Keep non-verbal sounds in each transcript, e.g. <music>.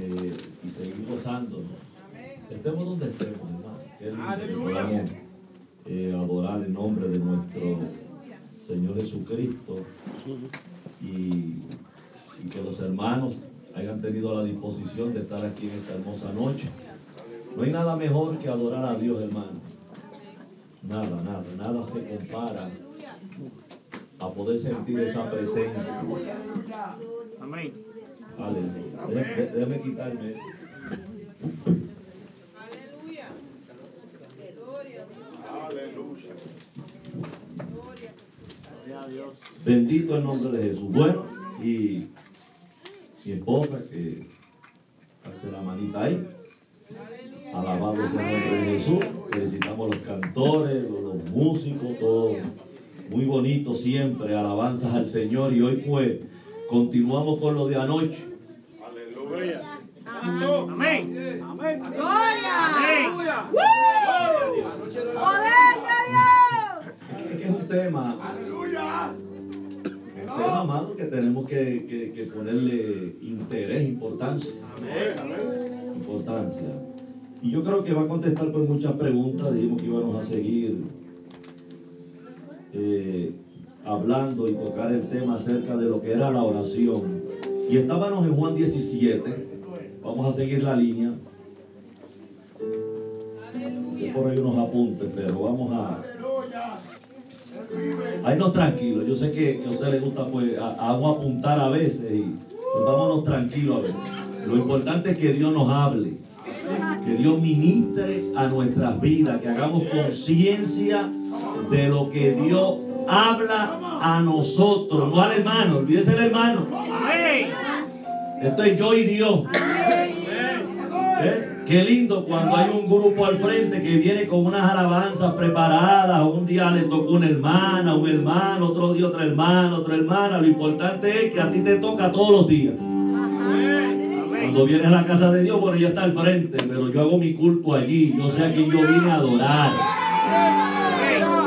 eh, y seguir gozándonos. Estemos donde estemos, hermano. Que podamos eh, adorar el nombre de nuestro Señor Jesucristo y, y que los hermanos hayan tenido la disposición de estar aquí en esta hermosa noche. No hay nada mejor que adorar a Dios, hermano. Nada, nada, nada se compara a poder sentir esa presencia. Amén. Aleluya. Déjame, quitarme. Aleluya. Gloria a Dios. Aleluya. Gloria Gloria a Dios. Bendito el nombre de Jesús. Bueno, y mi esposa que hace la manita ahí. Alabado sea el nombre de Jesús. Felicitamos a los cantores, los, los músicos, todo muy bonito siempre. Alabanzas al Señor. Y hoy pues continuamos con lo de anoche. Aleluya. Amén. Amén. Gloria. Poder de Es que es un tema. Un tema, amado, que tenemos que, que- que ponerle interés, importancia. Importancia. Y yo creo que va a contestar pues muchas preguntas. Dijimos que íbamos a seguir eh, hablando y tocar el tema acerca de lo que era la oración. Y estábamos en Juan 17. Vamos a seguir la línea. Por ahí unos apuntes, pero vamos a. Ahí tranquilos. Yo sé que, a usted le gusta pues uno apuntar a veces y pues, vámonos tranquilos a ver. Lo importante es que Dios nos hable, que Dios ministre a nuestras vidas, que hagamos conciencia de lo que Dios habla a nosotros, no al hermano, olvídese el hermano. Amén. Esto es yo y Dios. ¿Eh? Qué lindo cuando hay un grupo al frente que viene con unas alabanzas preparadas. Un día le tocó una hermana, un hermano, otro día otra hermana, otra hermana. Lo importante es que a ti te toca todos los días. Cuando vienes a la casa de Dios, bueno, ya está al frente, pero yo hago mi culto allí. Yo sé a quién yo vine a adorar.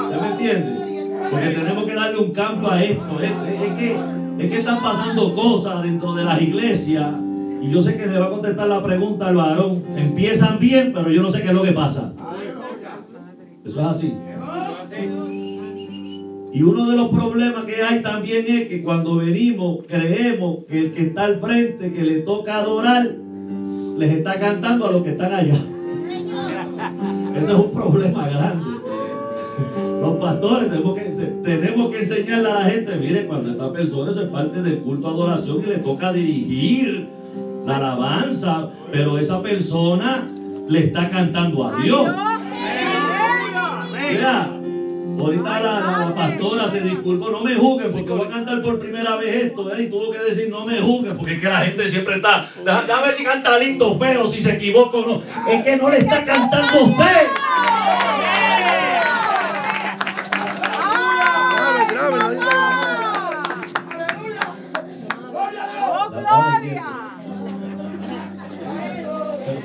¿Usted me entiende? Porque tenemos que darle un cambio a esto. Es, que, que están pasando cosas dentro de las iglesias. Y yo sé que se va a contestar la pregunta al varón. Empiezan bien, pero yo no sé qué es lo que pasa. Eso es así. Y uno de los problemas que hay también es que cuando venimos creemos que el que está al frente, que le toca adorar, les está cantando a los que están allá. Ese es un problema grande. Los pastores tenemos que, te- tenemos que enseñarle a la gente, mire, cuando esta persona es parte del culto de adoración y le toca dirigir la alabanza, pero esa persona le está cantando a Dios. Vea, ahorita la, pastora se disculpó, no me juzguen porque voy a cantar por primera vez esto, ¿verdad? y tuvo que decir no me juzguen porque es que la gente siempre está, "Deja- déjame ver si canta lindo, feo, si se equivoca o no. Es que no le está cantando a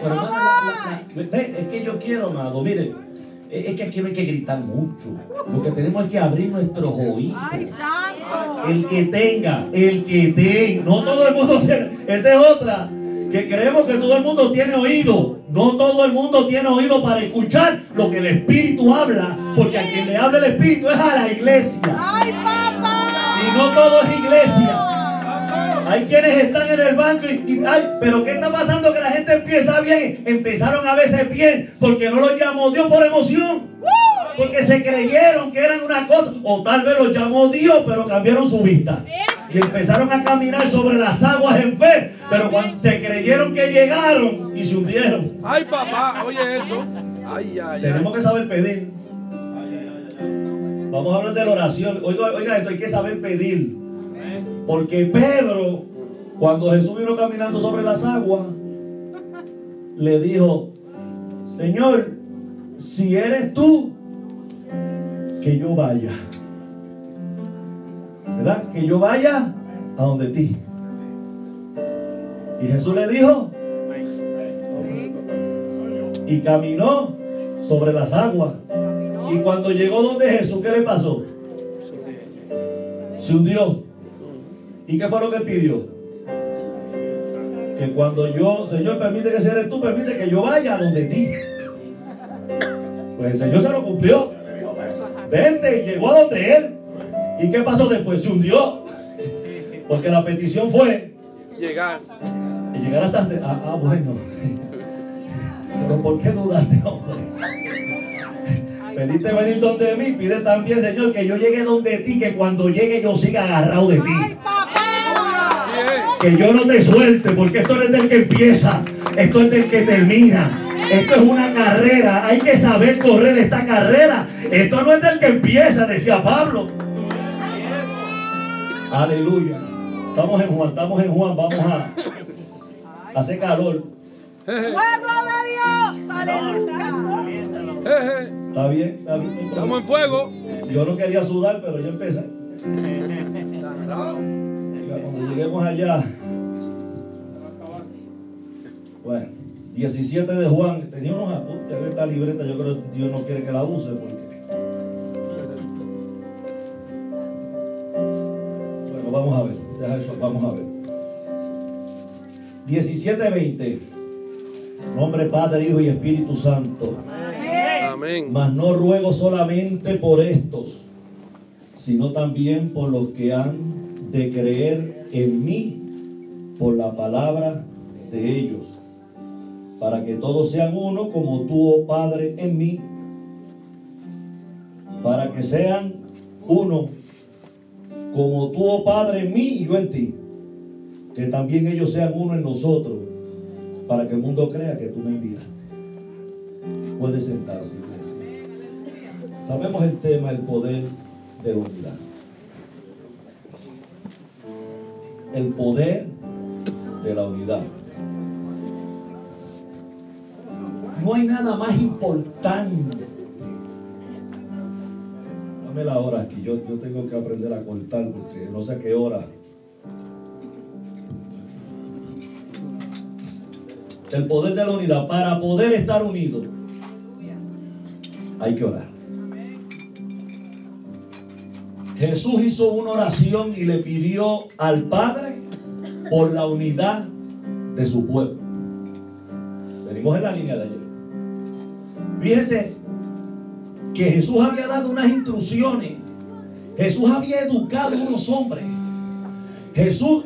hermana, la- la- la- ve, es que yo quiero, amado, miren, es es que aquí no hay que gritar mucho. Lo que tenemos es que abrir nuestros oídos. ¡Ay, santo! El que tenga, el que tenga. No todo el mundo tiene. Esa es otra. Que creemos que todo el mundo tiene oído. No todo el mundo tiene oído para escuchar lo que el Espíritu habla. Porque a quien le habla el Espíritu es a la iglesia. ¡Ay, papá! Y no todo es iglesia. Hay quienes están en el banco y, y- ay, pero ¿qué está pasando? Que la gente empieza bien. Empezaron a veces bien porque no los llamó Dios por emoción. Porque se creyeron que eran una cosa. O tal vez los llamó Dios, pero cambiaron su vista. Y empezaron a caminar sobre las aguas en fe. Pero cuando se creyeron que llegaron y se hundieron. Ay, papá, oye eso. Ay, ay, ay. Tenemos que saber pedir. Vamos a hablar de la oración. Oiga, oiga esto, hay que saber pedir. Porque Pedro, cuando Jesús vino caminando sobre las aguas, le dijo, Señor, si eres tú, que yo vaya. ¿Verdad? Que yo vaya a donde ti. Y Jesús le dijo, y caminó sobre las aguas. Y cuando llegó donde Jesús, ¿qué le pasó? Se hundió. ¿Y qué fue lo que pidió? que cuando yo, Señor, permite que seas tú, permite que yo vaya a donde ti. Pues el Señor se lo cumplió. Vente y llegó a donde él. ¿Y qué pasó después? Se hundió. Porque la petición fue Llegar. y llegar hasta... Ah, ah, bueno. Pero ¿por qué dudaste, hombre? Pediste venir donde mí, pide también, Señor, que yo llegue donde ti, que cuando llegue yo siga agarrado de ti. ¡Ay, papá! Así es. Que yo no te suelte, porque esto no es del que empieza, esto es del que termina. Esto es una carrera, hay que saber correr esta carrera. Esto no es del que empieza, decía Pablo. Aleluya. Estamos en Juan, estamos en Juan, vamos a hacer calor. ¡Fuego de Dios! ¡Aleluya! ¿Está bien? ¿Está bien? Estamos en fuego. Yo no quería sudar, pero yo empecé. Cuando lleguemos allá. Bueno, 17 de Juan. Tenía unos apuntes. Ahí esta libreta. Yo creo que Dios no quiere que la use porque. Bueno, vamos a ver. Deja eso, vamos a ver. 17:20. Nombre Padre, Hijo y Espíritu Santo. Amén. Mas no ruego solamente por estos, sino también por los que han de creer en mí por la palabra de ellos, para que todos sean uno como tú, oh Padre, en mí, para que sean uno como tú, oh Padre, en mí y yo en ti, que también ellos sean uno en nosotros, para que el mundo crea que tú me envías. Puede sentarse, iglesia. Sabemos el tema, el poder de la unidad. El poder de la unidad. No hay nada más importante. Dame la hora aquí, yo, yo tengo que aprender a cortar porque no sé qué hora. El poder de la unidad. Para poder estar unidos, hay que orar. Jesús hizo una oración y le pidió al Padre por la unidad de su pueblo. Venimos en la línea de ayer. Fíjese que Jesús había dado unas instrucciones. Jesús había educado a unos hombres. Jesús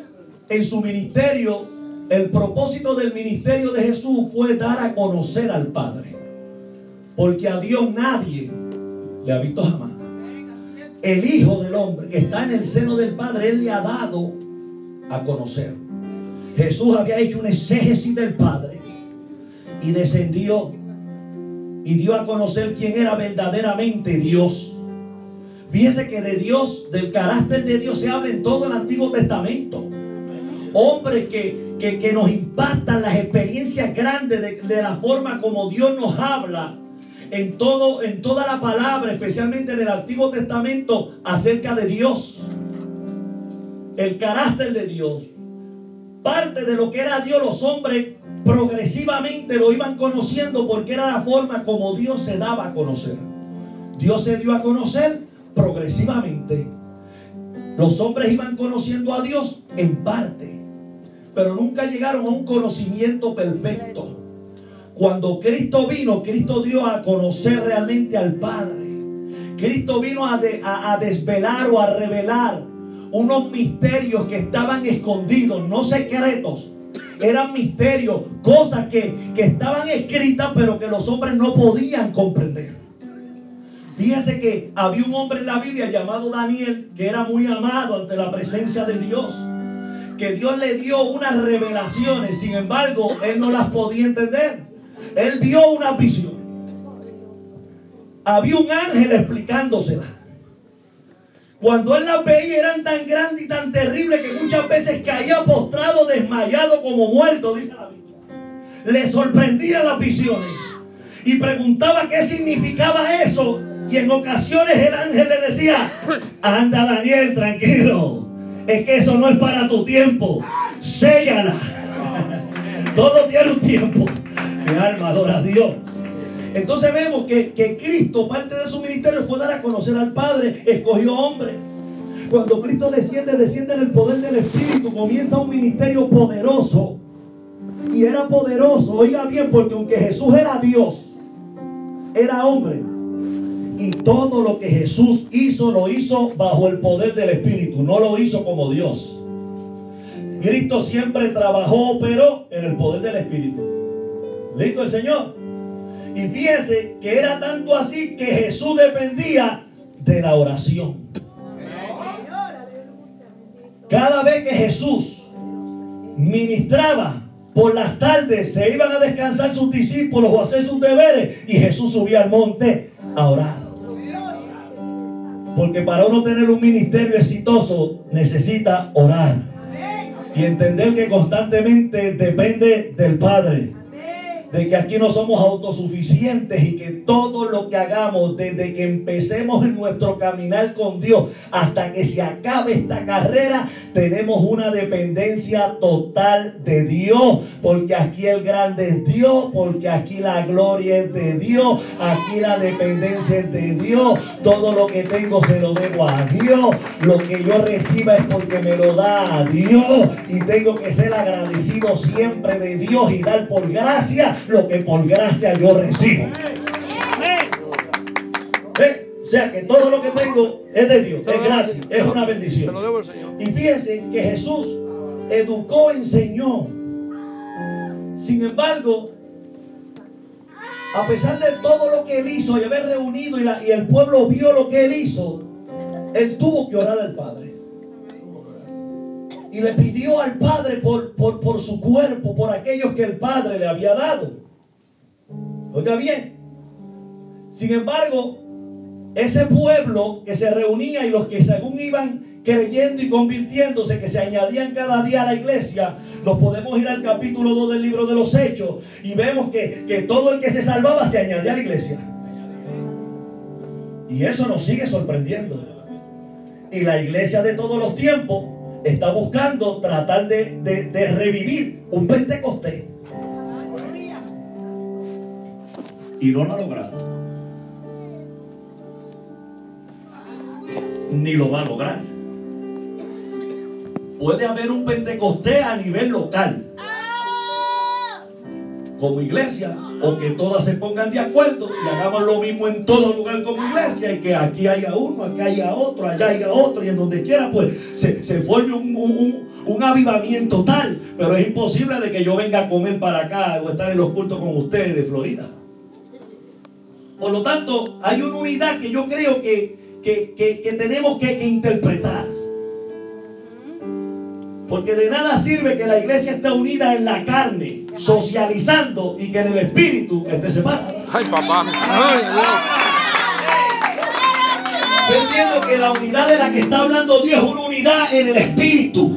en su ministerio, el propósito del ministerio de Jesús fue dar a conocer al Padre. Porque a Dios nadie le ha visto jamás. El Hijo del Hombre que está en el seno del Padre, Él le ha dado a conocer. Jesús había hecho un exégesis del Padre y descendió y dio a conocer quién era verdaderamente Dios. Fíjese que de Dios, del carácter de Dios se habla en todo el Antiguo Testamento. Hombres que, que, que nos impactan las experiencias grandes de, de la forma como Dios nos habla en, todo, en toda la palabra, especialmente en el Antiguo Testamento, acerca de Dios. El carácter de Dios. Parte de lo que era Dios, los hombres progresivamente lo iban conociendo porque era la forma como Dios se daba a conocer. Dios se dio a conocer progresivamente. Los hombres iban conociendo a Dios en parte, pero nunca llegaron a un conocimiento perfecto. Cuando Cristo vino, Cristo dio a conocer realmente al Padre. Cristo vino a, de- a- a desvelar o a revelar unos misterios que estaban escondidos, no secretos. Eran misterios, cosas que, que estaban escritas pero que los hombres no podían comprender. Fíjese que había un hombre en la Biblia llamado Daniel que era muy amado ante la presencia de Dios. Que Dios le dio unas revelaciones, sin embargo, él no las podía entender. Él vio una visión. Había un ángel explicándosela. Cuando él las veía eran tan grandes y tan terribles que muchas veces caía postrado, desmayado como muerto, dice la Biblia. Le sorprendían las visiones y preguntaba qué significaba eso. Y en ocasiones el ángel le decía, anda Daniel, tranquilo, es que eso no es para tu tiempo, séllala. Todo tiene un tiempo. Alma adora a Dios. Entonces vemos que, que Cristo, parte de su ministerio fue dar a conocer al Padre, escogió hombre. Cuando Cristo desciende, desciende en el poder del Espíritu, comienza un ministerio poderoso y era poderoso. Oiga bien, porque aunque Jesús era Dios, era hombre. Y todo lo que Jesús hizo, lo hizo bajo el poder del Espíritu. No lo hizo como Dios. Cristo siempre trabajó, pero en el poder del Espíritu. Listo el Señor. Y fíjese que era tanto así que Jesús dependía de la oración. Cada vez que Jesús ministraba por las tardes, se iban a descansar sus discípulos o a hacer sus deberes y Jesús subía al monte a orar. Porque para uno tener un ministerio exitoso necesita orar y entender que constantemente depende del Padre de que aquí no somos autosuficientes y que todo lo que hagamos desde que empecemos en nuestro caminar con Dios hasta que se acabe esta carrera, tenemos una dependencia total de Dios, porque aquí el grande es Dios, porque aquí la gloria es de Dios, aquí la dependencia es de Dios, todo lo que tengo se lo debo a Dios, lo que yo reciba es porque me lo da a Dios y tengo que ser agradecido siempre de Dios y dar por gracia lo que por gracia yo recibo. ¿Eh? O sea que todo lo que tengo es de Dios, es gratis, es una Se lo bendición. debo al Señor. Y fíjense que Jesús educó, enseñó. Sin embargo, a pesar de todo lo que él hizo y haber reunido y, la- y el pueblo vio lo que él hizo, él tuvo que orar al Padre. Y le pidió al Padre por, por, su cuerpo, por aquellos que el Padre le había dado. Oiga bien. Sin embargo, ese pueblo que se reunía y los que según iban creyendo y convirtiéndose, que se añadían cada día a la iglesia, nos podemos ir al capítulo 2 del libro de los Hechos y vemos que, que todo el que se salvaba se añadía a la iglesia. Y eso nos sigue sorprendiendo. Y la iglesia de todos los tiempos está buscando tratar de, revivir un Pentecostés. Y no lo ha logrado. Ni lo va a lograr. Puede haber un Pentecostés a nivel local. Como iglesia, o que todas se pongan de acuerdo y hagamos lo mismo en todo lugar como iglesia, y que aquí haya uno, aquí haya otro, allá haya otro, y en donde quiera, pues se, forme un, un- avivamiento tal. Pero es imposible de que yo venga a comer para acá o estar en los cultos con ustedes de Florida. Por lo tanto, hay una unidad que yo creo que, que- que- que tenemos que interpretar. Porque de nada sirve que la iglesia esté unida en la carne, socializando, y que en el espíritu esté separada. Ay, papá. Ay. Yo entiendo que la unidad de la que está hablando Dios es una unidad en el espíritu.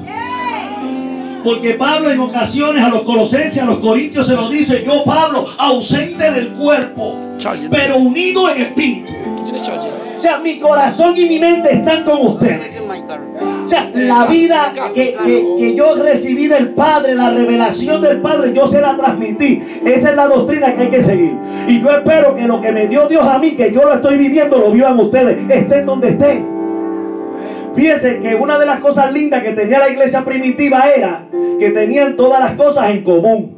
Porque Pablo en ocasiones a los colosenses, a los corintios se lo dice, yo Pablo, ausente del cuerpo, pero unido en espíritu. O sea, mi corazón y mi mente están con ustedes. O sea, la vida que, que- que yo recibí del Padre, la revelación del Padre, yo se la transmití. Esa es la doctrina que hay que seguir. Y yo espero que lo que me dio Dios a mí, que yo lo estoy viviendo, lo vivan ustedes, estén donde estén. Fíjense que una de las cosas lindas que tenía la iglesia primitiva era que tenían todas las cosas en común.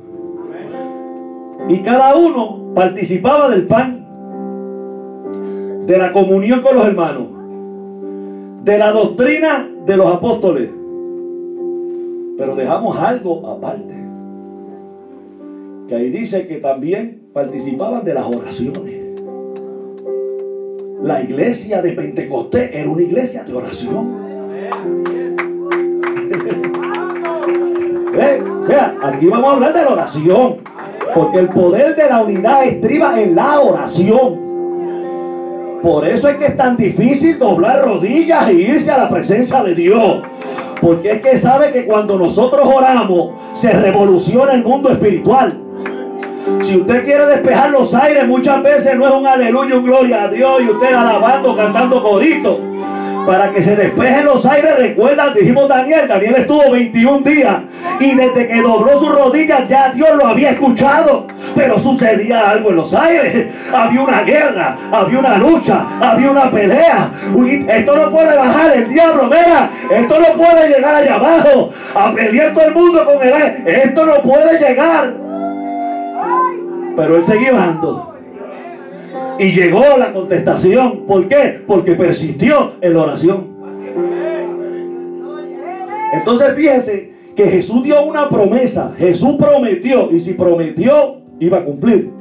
Y cada uno participaba del pan, de la comunión con los hermanos, de la doctrina de los apóstoles. Pero dejamos algo aparte. Que ahí dice que también participaban de las oraciones. La iglesia de Pentecostés era una iglesia de oración. <laughs> ¿Ve? O sea, aquí vamos a hablar de la oración. Porque el poder de la unidad estriba en la oración. Por eso es que es tan difícil doblar rodillas e irse a la presencia de Dios. Porque es que sabe que cuando nosotros oramos se revoluciona el mundo espiritual. Si usted quiere despejar los aires, muchas veces no es un aleluya, un gloria a Dios y usted alabando, cantando corito. Para que se despejen los aires, recuerda, dijimos Daniel, Daniel estuvo 21 días y desde que dobló sus rodillas ya Dios lo había escuchado. Pero sucedía algo en los aires. Había una guerra, había una lucha, había una pelea. Esto no puede bajar el diablo, mira, esto no puede llegar allá abajo a pelear todo el mundo con el aire. Esto no puede llegar. Pero él seguía bajando. Y llegó la contestación. ¿Por qué? Porque persistió en la oración. Entonces fíjese que Jesús dio una promesa. Jesús prometió. Y si prometió, iba a cumplir.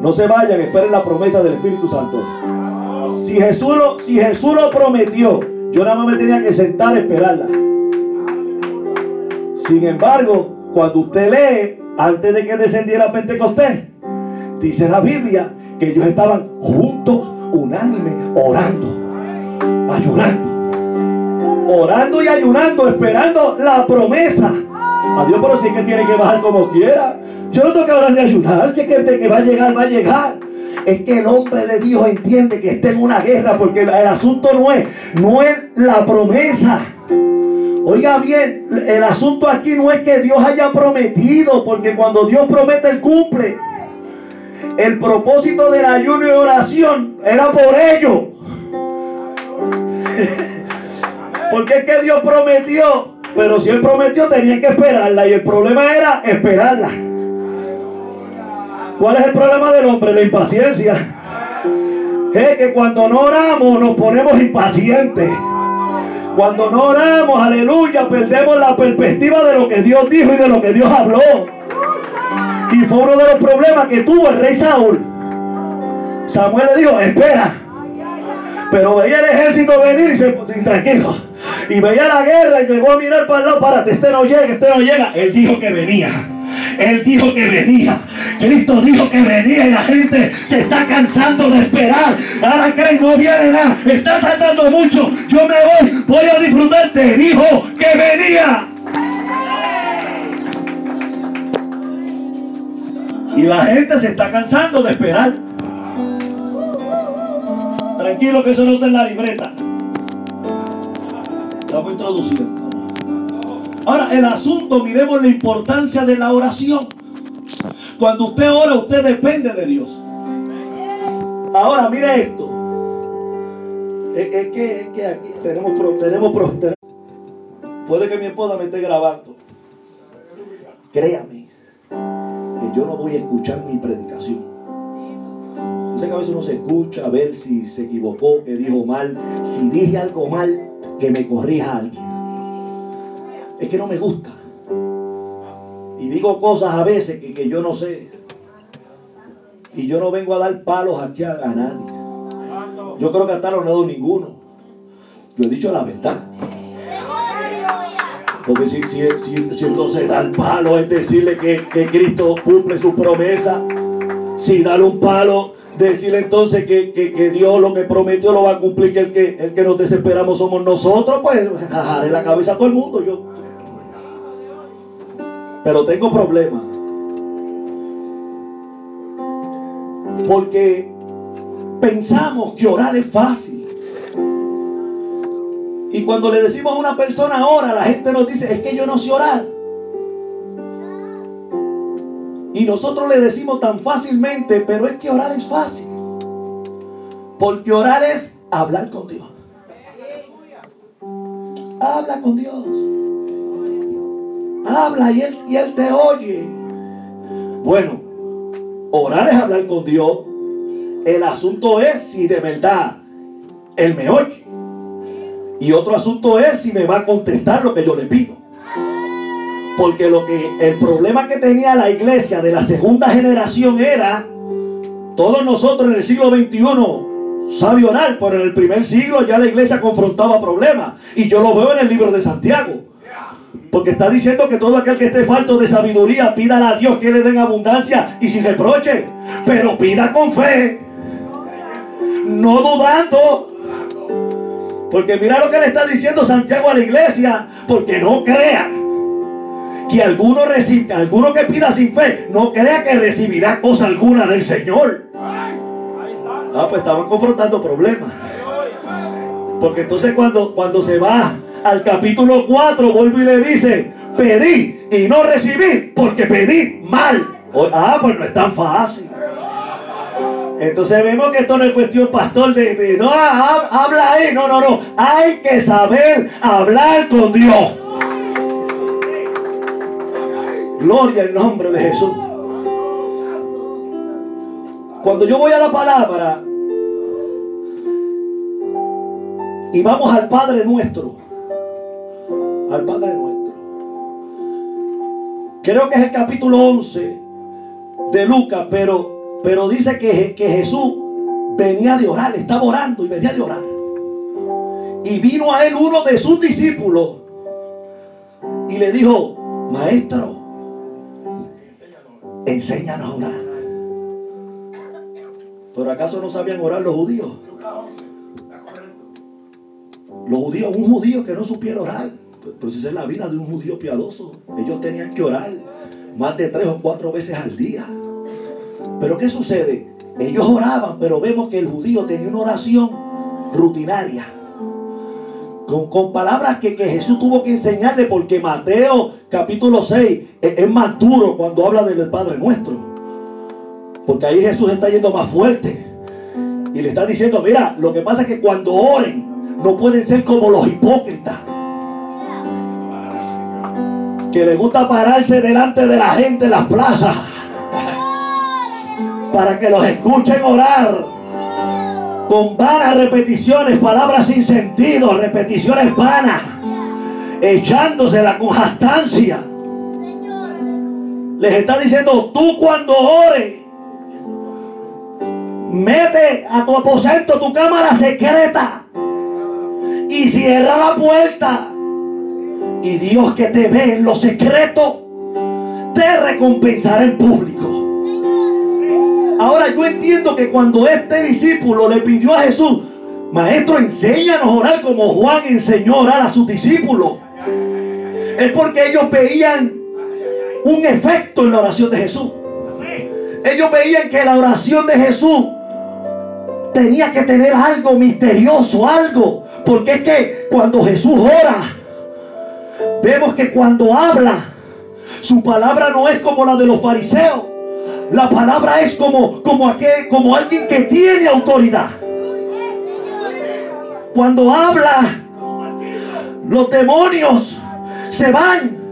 No se vayan, esperen la promesa del Espíritu Santo. Si Jesús lo, si Jesús lo prometió, yo nada más me tenía que sentar a esperarla. Sin embargo, cuando usted lee, antes de que descendiera Pentecostés, dice la Biblia que ellos estaban juntos, unánime, orando, ayunando orando y ayunando, esperando la promesa. Adiós, pero si es que tiene que bajar como quiera. Yo no tengo que orar y ayunar, si es que de va a llegar, va a llegar. Es que el hombre de Dios entiende que está en una guerra, porque el asunto no es, no es la promesa. Oiga bien, el asunto aquí no es que Dios haya prometido, porque cuando Dios promete, Él cumple. El propósito del ayuno y oración era por ello. <laughs> Porque es que Dios prometió, pero si Él prometió tenía que esperarla y el problema era esperarla. ¿Cuál es el problema del hombre? La impaciencia. Es que cuando no oramos nos ponemos impacientes. Cuando no oramos, aleluya, perdemos la perspectiva de lo que Dios dijo y de lo que Dios habló. Y fue uno de los problemas que tuvo el rey Saúl. Samuel le dijo, espera. Pero veía el ejército venir y se tranquilo. Y veía la guerra y llegó a mirar para el lado, párate, este no llega, este no llega. Él dijo que venía. Él dijo que venía. Cristo dijo que venía y la gente se está cansando de esperar. Ahora creen, no viene nada. Está tardando mucho. Yo me voy, voy a disfrutarte. Dijo que venía. Y la gente se está cansando de esperar. Tranquilo que eso no está en la libreta. Estamos introduciendo. Ahora, el asunto, miremos la importancia de la oración. Cuando usted ora, usted depende de Dios. Ahora, mire esto. Es, que, es que aquí tenemos, tenemos, tenemos- Puede que mi esposa me esté grabando. Créame que yo no voy a escuchar mi predicación. Sé que a veces uno se escucha a ver si se equivocó, que dijo mal. Si dije algo mal, que me corrija alguien. Es que no me gusta. Y digo cosas a veces que, que yo no sé. Y yo no vengo a dar palos aquí a, nadie. Yo creo que hasta no he dado ninguno. Yo he dicho la verdad. Porque si entonces dar palo es decirle que, que Cristo cumple su promesa. Si dar un palo, decirle entonces que, que- que Dios lo que prometió lo va a cumplir, que el que, el que nos desesperamos somos nosotros, pues <laughs> jajaré la cabeza a todo el mundo. Yo. Pero tengo problemas. Porque pensamos que orar es fácil. Y cuando le decimos a una persona ora, la gente nos dice, es que yo no sé orar. Y nosotros le decimos tan fácilmente, pero es que orar es fácil. Porque orar es hablar con Dios. Habla con Dios. Habla y él, y él te oye. Bueno, orar es hablar con Dios. El asunto es si de verdad Él me oye. Y otro asunto es si me va a contestar lo que yo le pido. Porque lo que el problema que tenía la iglesia de la segunda generación era todos nosotros en el siglo XXI sabe orar, pero en el primer siglo ya la iglesia confrontaba problemas. Y yo lo veo en el libro de Santiago. Porque está diciendo que todo aquel que esté falto de sabiduría, pídale a Dios que le den abundancia y sin reproche. Pero pida con fe. No dudando. Porque mira lo que le está diciendo Santiago a la iglesia. Porque no crea que alguno reciba, alguno que pida sin fe, no crea que recibirá cosa alguna del Señor. Ah, pues estaban confrontando problemas. Porque entonces cuando, cuando se va al capítulo 4, vuelve y le dice, pedí y no recibí porque pedí mal. Ah, pues no es tan fácil. Entonces vemos que esto no es cuestión, pastor, de, no, ha- habla ahí. No, no, no. Hay que saber hablar con Dios. Gloria al nombre de Jesús. Cuando yo voy a la palabra y vamos al Padre nuestro, al Padre nuestro. Creo que es el capítulo 11 de Lucas, pero, pero dice que, que Jesús venía de orar, estaba orando y venía de orar. Y vino a él uno de sus discípulos y le dijo, maestro, enséñanos a orar. ¿Pero acaso no sabían orar los judíos? Los judíos, un judío que no supiera orar, pero si esa es la vida de un judío piadoso, ellos tenían que orar más de tres o cuatro veces al día. Pero ¿qué sucede? Ellos oraban, pero vemos que el judío tenía una oración rutinaria. Con, palabras que, que Jesús tuvo que enseñarle, porque Mateo capítulo 6 es, es más duro cuando habla del Padre Nuestro. Porque ahí Jesús está yendo más fuerte. Y le está diciendo, mira, lo que pasa es que cuando oren, no pueden ser como los hipócritas. Que les gusta pararse delante de la gente en las plazas. Para que los escuchen orar. Con vanas repeticiones, palabras sin sentido, repeticiones vanas. Echándosela con jactancia. Les está diciendo, tú cuando ores, mete a tu aposento tu cámara secreta y cierra la puerta. Y Dios que te ve en lo secreto, te recompensará en público. Ahora yo entiendo que cuando este discípulo le pidió a Jesús, Maestro, enséñanos a orar como Juan enseñó a orar a sus discípulos. Es porque ellos veían un efecto en la oración de Jesús. Ellos veían que la oración de Jesús tenía que tener algo misterioso, algo. Porque es que cuando Jesús ora, vemos que cuando habla, su palabra no es como la de los fariseos. La palabra es como, como, aquel, como alguien que tiene autoridad. Cuando habla, los demonios se van.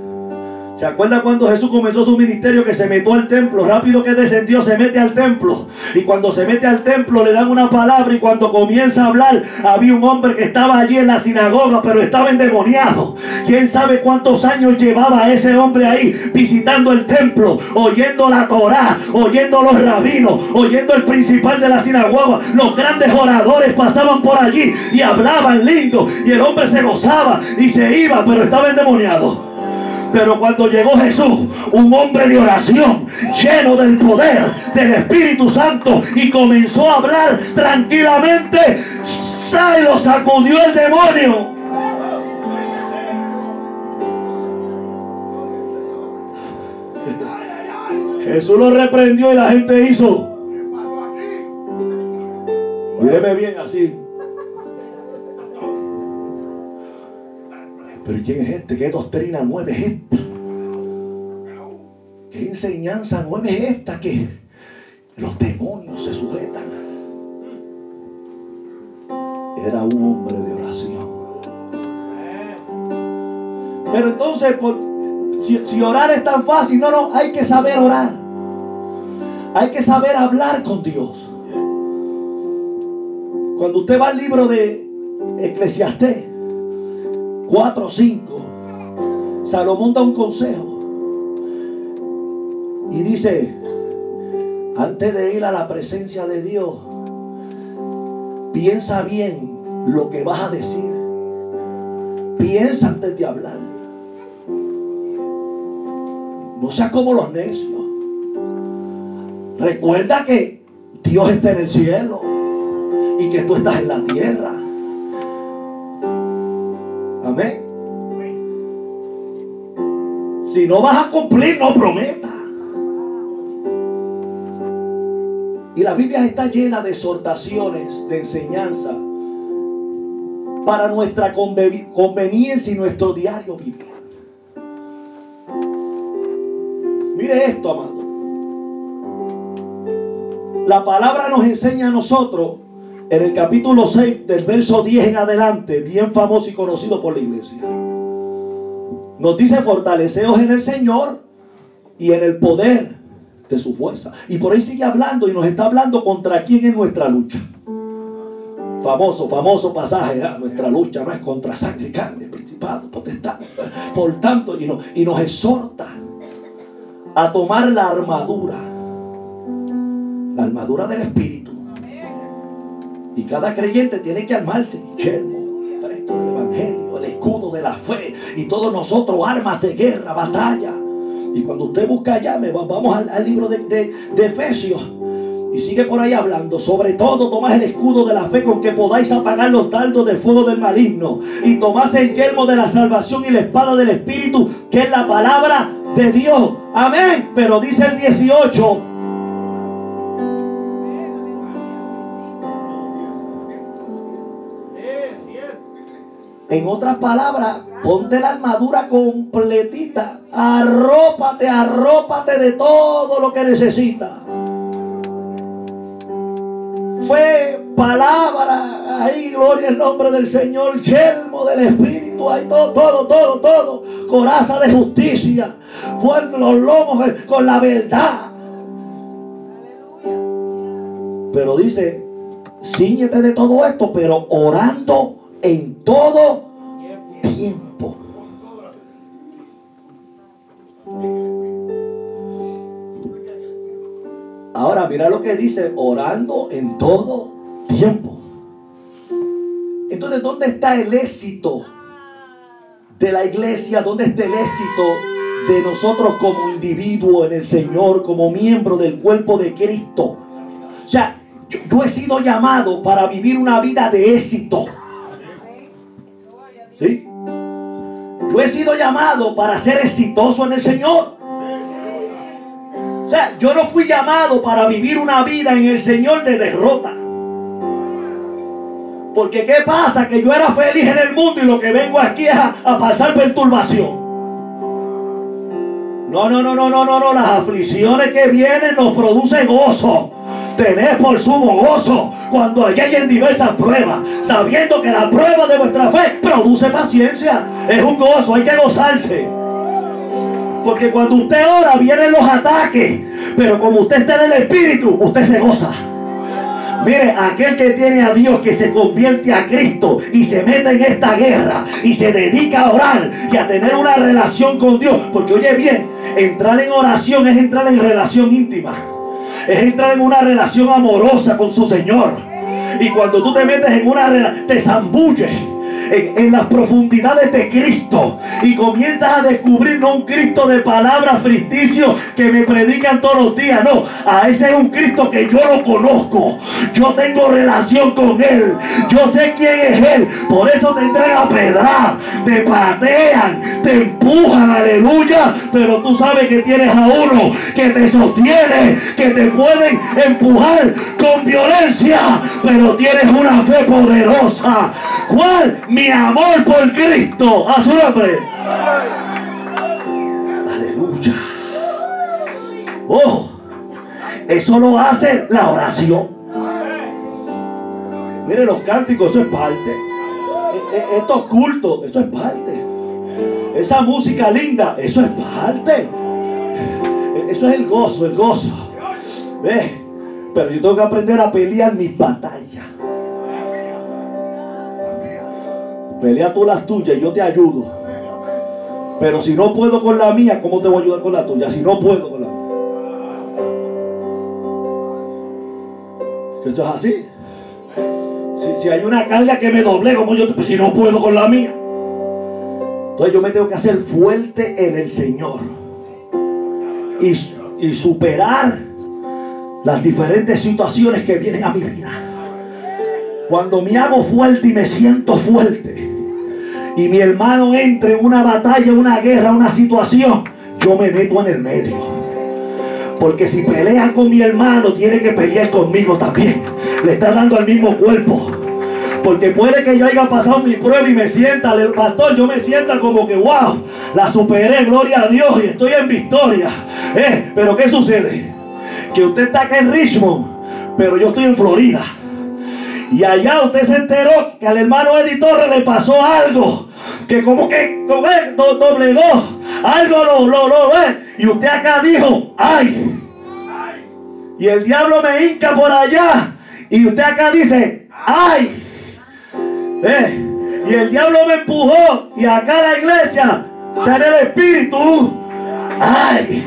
¿Se acuerda cuando Jesús comenzó su ministerio que se metió al templo? Rápido que descendió, se mete al templo. Y cuando se mete al templo le dan una palabra y cuando comienza a hablar, había un hombre que estaba allí en la sinagoga, pero estaba endemoniado. ¿Quién sabe cuántos años llevaba ese hombre ahí visitando el templo, oyendo la Torá, oyendo los rabinos, oyendo el principal de la sinagoga? Los grandes oradores pasaban por allí y hablaban lindo y el hombre se gozaba y se iba, pero estaba endemoniado. Pero cuando llegó Jesús, un hombre de oración, lleno del poder del Espíritu Santo, y comenzó a hablar tranquilamente, se lo sacudió el demonio. Jesús lo reprendió y la gente hizo. Míreme bien así. Pero ¿quién es este? ¿Qué doctrina nueva es esta? ¿Qué enseñanza nueva es esta? Que los demonios se sujetan. Era un hombre de oración. Pero entonces, si, si orar es tan fácil, no, no, hay que saber orar. Hay que saber hablar con Dios. Cuando usted va al libro de Eclesiastés 4 o 5, Salomón da un consejo y dice, antes de ir a la presencia de Dios, piensa bien lo que vas a decir. Piensa antes de hablar. No seas como los necios. Recuerda que Dios está en el cielo y que tú estás en la tierra. Amén. Si no vas a cumplir, no prometa. Y la Biblia está llena de exhortaciones, de enseñanza para nuestra conve- conveniencia y nuestro diario vivir. Mire esto, amado. la palabra nos enseña a nosotros en el capítulo 6 del verso 10 en adelante, bien famoso y conocido por la iglesia. Nos dice fortaleceos en el Señor y en el poder de su fuerza. Y por ahí sigue hablando y nos está hablando contra quién es nuestra lucha. Famoso, famoso pasaje. ¿ah? Nuestra lucha no es contra sangre y carne, principado, potestad. Por tanto, y nos exhorta a tomar la armadura. La armadura del Espíritu. Y cada creyente tiene que armarse. Yelmo, presto del Evangelio, el escudo de la fe. Y todos nosotros armas de guerra, batalla. Y cuando usted busca allá, vamos al, libro de, Efesios. Y sigue por ahí hablando. Sobre todo tomás el escudo de la fe con que podáis apagar los dardos de fuego del maligno. Y tomás el yelmo de la salvación y la espada del Espíritu, que es la palabra de Dios. Amén. Pero dice el 18. En otras palabras, ponte la armadura completita. Arrópate, arrópate de todo lo que necesitas fe, palabra, ahí gloria al nombre del Señor, yelmo del Espíritu, ahí todo, todo, todo, todo, coraza de justicia, fuerte los lomos con la verdad. Pero dice, ciñete de todo esto, pero orando en todo tiempo. Ahora mira lo que dice, orando en todo tiempo. Entonces, ¿dónde está el éxito de la iglesia? ¿Dónde está el éxito de nosotros como individuo en el Señor, como miembro del cuerpo de Cristo? O sea, yo, yo he sido llamado para vivir una vida de éxito. Yo he sido llamado para ser exitoso en el Señor sea, yo no fui llamado para vivir una vida en el Señor de derrota. Porque ¿qué pasa? Que yo era feliz en el mundo y lo que vengo aquí es a, pasar perturbación. No, no, no, no, no, no, no. Las aflicciones que vienen nos producen gozo. Tened por sumo gozo cuando en diversas pruebas, sabiendo que la prueba de vuestra fe produce paciencia. Es un gozo, hay que gozarse. Porque cuando usted ora vienen los ataques. Pero como usted está en el Espíritu, usted se goza. Mire, aquel que tiene a Dios, que se convierte a Cristo y se mete en esta guerra y se dedica a orar y a tener una relación con Dios. Porque oye bien, entrar en oración es entrar en relación íntima. Es entrar en una relación amorosa con su Señor. Y cuando tú te metes en una relación, te zambulles en, las profundidades de Cristo y comienzas a descubrir no un Cristo de palabras ficticio que me predican todos los días, no, a ese es un Cristo que yo lo conozco, yo tengo relación con Él, yo sé quién es Él, por eso te entrega pedra, te patean, te empujan, aleluya, pero tú sabes que tienes a uno que te sostiene, que te pueden empujar con violencia, pero tienes una fe poderosa. ¿Cuál? mi amor por Cristo. A su nombre. Aleluya. Oh, eso lo hace la oración. Mire los cánticos, eso es parte. E, e, estos cultos, eso es parte. Esa música linda, eso es parte. E, eso es el gozo, el gozo. Pero yo tengo que aprender a pelear mis batallas. Pelea tú las tuyas y yo te ayudo. Pero si no puedo con la mía, ¿cómo te voy a ayudar con la tuya? Si no puedo con la mía. Eso es así. Si, hay una carga que me doble, como yo, pues si no puedo con la mía. Entonces yo me tengo que hacer fuerte en el Señor. Y, y superar las diferentes situaciones que vienen a mi vida. Cuando me hago fuerte y me siento fuerte, y mi hermano entre en una batalla, una guerra, una situación, yo me meto en el medio. Porque si pelea con mi hermano, tiene que pelear conmigo también. Le está dando al mismo cuerpo. Porque puede que yo haya pasado mi prueba y me sienta, el pastor, yo me sienta como que, wow, la superé, gloria a Dios, y estoy en victoria. Eh, pero ¿qué sucede? Que usted está acá en Richmond, pero yo estoy en Florida. Y allá usted se enteró que al hermano editor le pasó algo. Que como que como que do- doblegó. Algo lo, lo, lo ve. Y usted acá dijo, ay. Y el diablo me hinca por allá. Y usted acá dice, ay. Eh, Y el diablo me empujó. Y acá la iglesia está en el espíritu. Ay.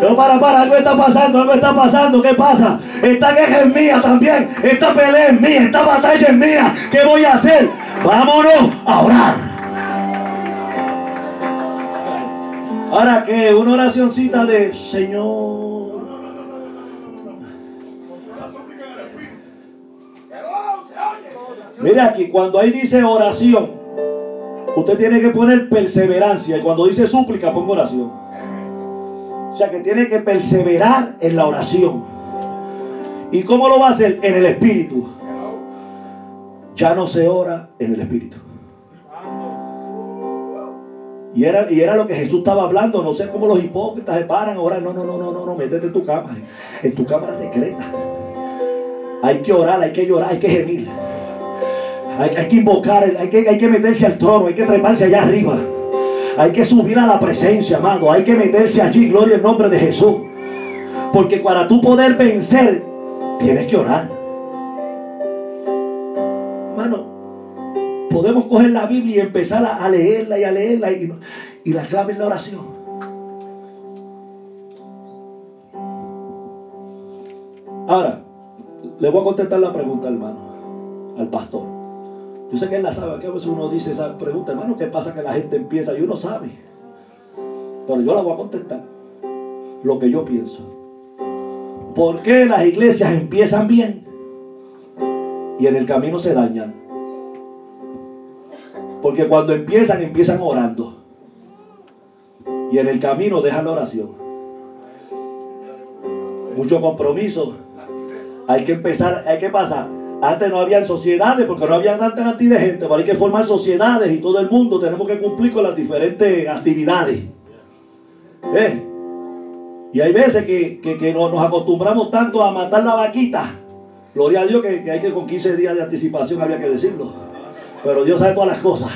No, para, para, algo está pasando, algo está pasando. ¿Qué pasa? Esta guerra es mía también. Esta pelea es mía, esta batalla es mía. ¿Qué voy a hacer? Vámonos a orar. Ahora que una oracioncita de Señor. Mire aquí, cuando ahí dice oración, usted tiene que poner perseverancia. Y cuando dice súplica, ponga oración. O sea que tiene que perseverar en la oración. ¿Y cómo lo va a hacer? En el espíritu. Ya no se ora en el espíritu. Y era, y era lo que Jesús estaba hablando. No sé cómo los hipócritas se paran ahora. No, no, no, no, no, no. Métete en tu cama. En tu cámara secreta. Hay que orar, hay que llorar, hay que gemir. Hay, hay que invocar, hay que, hay que meterse al trono, hay que treparse allá arriba. Hay que subir a la presencia, amado. Hay que meterse allí, gloria en nombre de Jesús. Porque para tú poder vencer, tienes que orar. Hermano, podemos coger la Biblia y empezar a, a leerla y a leerla. Y, y la clave es la oración. Ahora, le voy a contestar la pregunta, hermano, al pastor. Yo sé que él la sabe, que a veces uno dice esa pregunta, hermano, ¿qué pasa que la gente empieza? Y uno sabe. Pero yo la voy a contestar. Lo que yo pienso. ¿Por qué las iglesias empiezan bien y en el camino se dañan? Porque cuando empiezan, empiezan orando. Y en el camino dejan la oración. Mucho compromiso. Hay que empezar, hay que pasar. Antes no habían sociedades porque no había tanta cantidad de gente, pero hay que formar sociedades y todo el mundo tenemos que cumplir con las diferentes actividades. ¿Eh? Y hay veces que, que- que no- nos acostumbramos tanto a matar la vaquita. Gloria a Dios que, que hay que con 15 días de anticipación había que decirlo. Pero Dios sabe todas las cosas.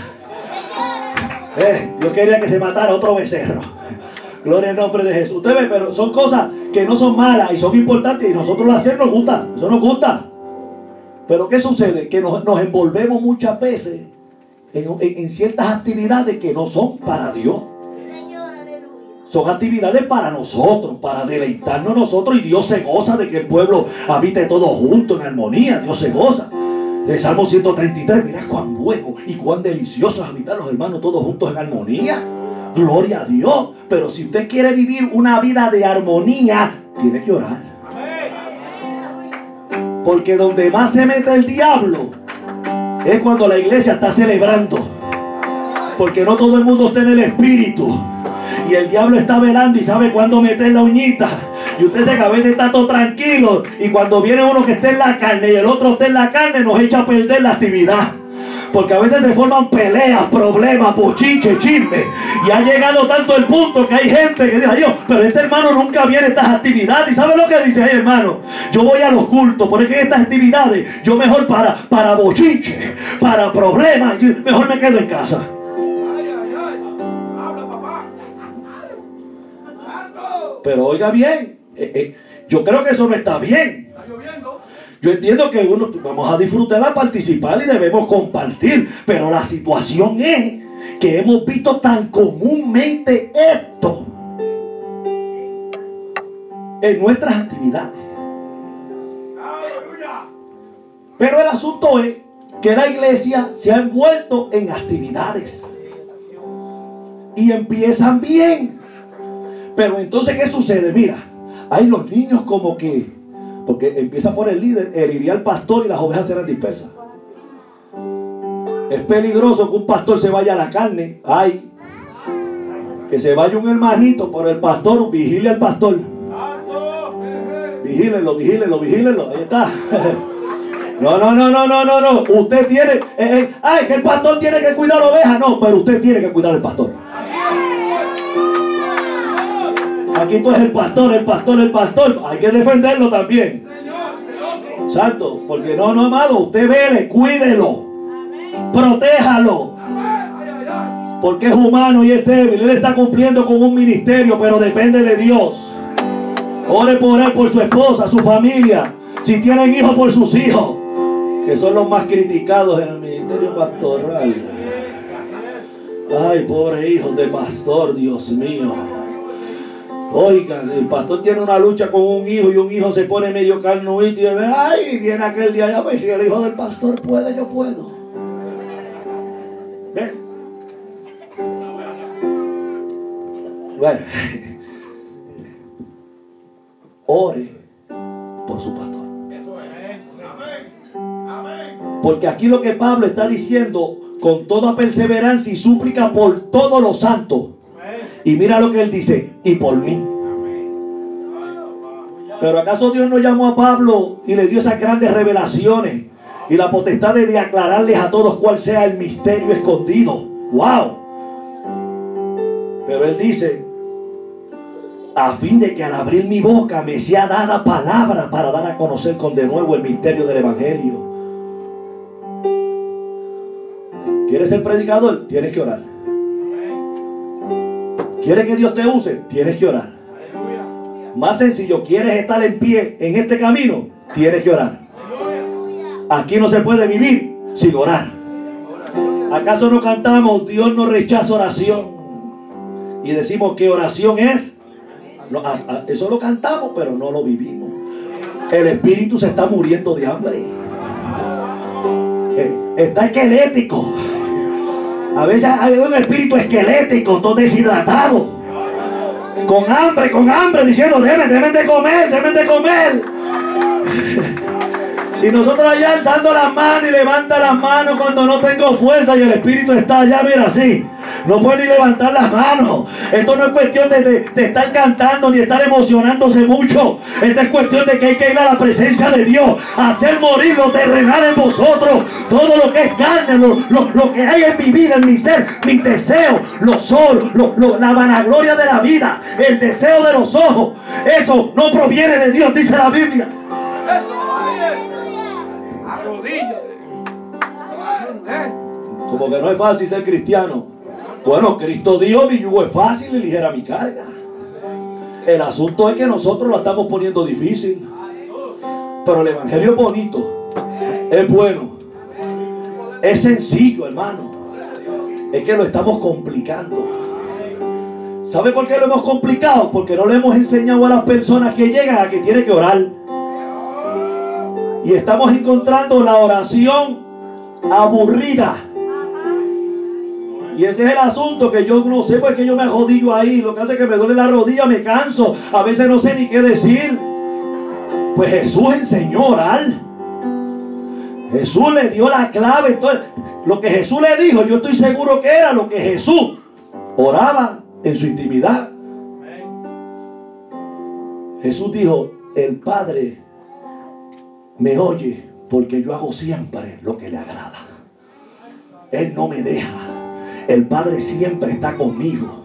¿Eh? Dios quería que se matara otro becerro. Gloria al nombre de Jesús. Usted ve, pero son cosas que no son malas y son importantes y nosotros las hacemos nos gusta. Eso nos gusta. Pero ¿qué sucede? Que nos, envolvemos muchas veces en, ciertas actividades que no son para Dios. Son actividades para nosotros, para deleitarnos nosotros y Dios se goza de que el pueblo habite todo junto en armonía. Dios se goza. El Salmo 133, mira cuán bueno y cuán delicioso es habitar los hermanos todos juntos en armonía. Gloria a Dios. Pero si usted quiere vivir una vida de armonía, tiene que orar. Porque donde más se mete el diablo es cuando la iglesia está celebrando. Porque no todo el mundo está en el espíritu. Y el diablo está velando y sabe cuándo meter la uñita. Y usted se que a veces está todo tranquilo. Y cuando viene uno que está en la carne y el otro está en la carne, nos echa a perder la actividad. Porque a veces se forman peleas, problemas, bochiches, chismes. Y ha llegado tanto el punto que hay gente que dice, Dios, pero este hermano nunca viene a estas actividades. ¿Y sabe lo que dice? Ay, hermano, yo voy a los cultos, porque en estas actividades yo mejor para, para bochiches, para problemas, yo mejor me quedo en casa. Pero oiga bien, eh, eh, yo creo que eso no está bien. Yo entiendo que uno vamos a disfrutar, a participar y debemos compartir, pero la situación es que hemos visto tan comúnmente esto en nuestras actividades. Pero el asunto es que la iglesia se ha envuelto en actividades y empiezan bien. Pero entonces, ¿qué sucede? Mira, hay los niños como que, porque empieza por el líder, él iría al pastor y las ovejas serán dispersas. Es peligroso que un pastor se vaya a la carne. Ay, que se vaya un hermanito por el pastor, vigile al pastor. Vigílenlo, vigílenlo, vigílenlo. Ahí está. <laughs> No, no, no, no, no, no, no. Usted tiene, eh, eh, ay, que el pastor tiene que cuidar la oveja. No, pero usted tiene que cuidar al pastor. Aquí tú eres el pastor, el pastor, el pastor. Hay que defenderlo también. Exacto. Porque no, no, amado. Usted vele, cuídelo. Protéjalo. Porque es humano y es débil. Él está cumpliendo con un ministerio, pero depende de Dios. Ore por él, por su esposa, su familia. Si tienen hijos, por sus hijos. Que son los más criticados en el ministerio pastoral. Ay, pobre hijo de pastor, Dios mío. Oigan, el pastor tiene una lucha con un hijo y un hijo se pone medio carnuito y ve, ay, viene aquel día allá, pues si el hijo del pastor puede, yo puedo. ¿Ven? Bueno, <laughs> ore por su pastor. Porque aquí lo que Pablo está diciendo con toda perseverancia y súplica por todos los santos. Y mira lo que él dice, y por mí. Pero ¿acaso Dios no llamó a Pablo y le dio esas grandes revelaciones y la potestad de aclararles a todos cuál sea el misterio escondido? ¡Wow! Pero él dice, a fin de que al abrir mi boca me sea dada palabra para dar a conocer con de nuevo el misterio del Evangelio. ¿Quieres ser predicador? Tienes que orar. ¿Quieres que Dios te use? Tienes que orar. Más sencillo, ¿quieres estar en pie en este camino? Tienes que orar. Aquí no se puede vivir sin orar. ¿Acaso no cantamos Dios no rechaza oración? Y decimos que oración es... eso lo cantamos, pero no lo vivimos. El espíritu se está muriendo de hambre. Eh, está esquelético. A veces hay un espíritu esquelético, todo deshidratado con hambre, con hambre, diciendo, deben, deben de comer, deben de comer. Y nosotros allá alzando las manos y levanta las manos cuando no tengo fuerza y el Espíritu está allá, mira así. No puede ni levantar las manos. Esto no es cuestión de, estar cantando ni estar emocionándose mucho. Esto es cuestión de que hay que ir a la presencia de Dios, hacer morir lo terrenal en vosotros. Todo lo que es carne, lo, que hay en mi vida, en mi ser, mis deseos, los sol, la vanagloria de la vida, el deseo de los ojos. Eso no proviene de Dios, dice la Biblia. Como que no es fácil ser cristiano. Bueno, Cristo dio mi yugo es fácil y ligera mi carga. El asunto es que nosotros lo estamos poniendo difícil. Pero el Evangelio es bonito. Es bueno. Es sencillo, hermano. Es que lo estamos complicando. ¿Sabe por qué lo hemos complicado? Porque no le hemos enseñado a las personas que llegan a que tiene que orar. Y estamos encontrando la oración aburrida. Y ese es el asunto que yo no sé, pues que yo me jodillo ahí. Lo que hace es que me duele la rodilla, me canso. A veces no sé ni qué decir. Pues Jesús enseñó a orar. Jesús le dio la clave. Lo que Jesús le dijo, yo estoy seguro que era lo que Jesús oraba en su intimidad. Jesús dijo, el Padre me oye porque yo hago siempre lo que le agrada. Él no me deja. El Padre siempre está conmigo.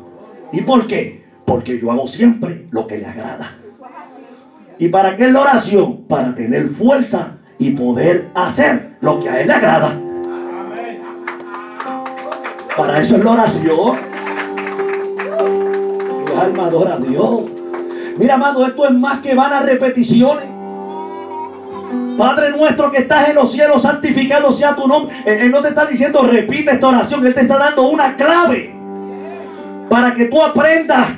¿Y por qué? Porque yo hago siempre lo que le agrada. ¿Y para qué es la oración? Para tener fuerza y poder hacer lo que a Él le agrada. Para eso es la oración. Alma adora a Dios. Mira, amado, esto es más que van a repeticiones. Padre nuestro que estás en los cielos, santificado sea tu nombre. Él, no te está diciendo repite esta oración, Él te está dando una clave para que tú aprendas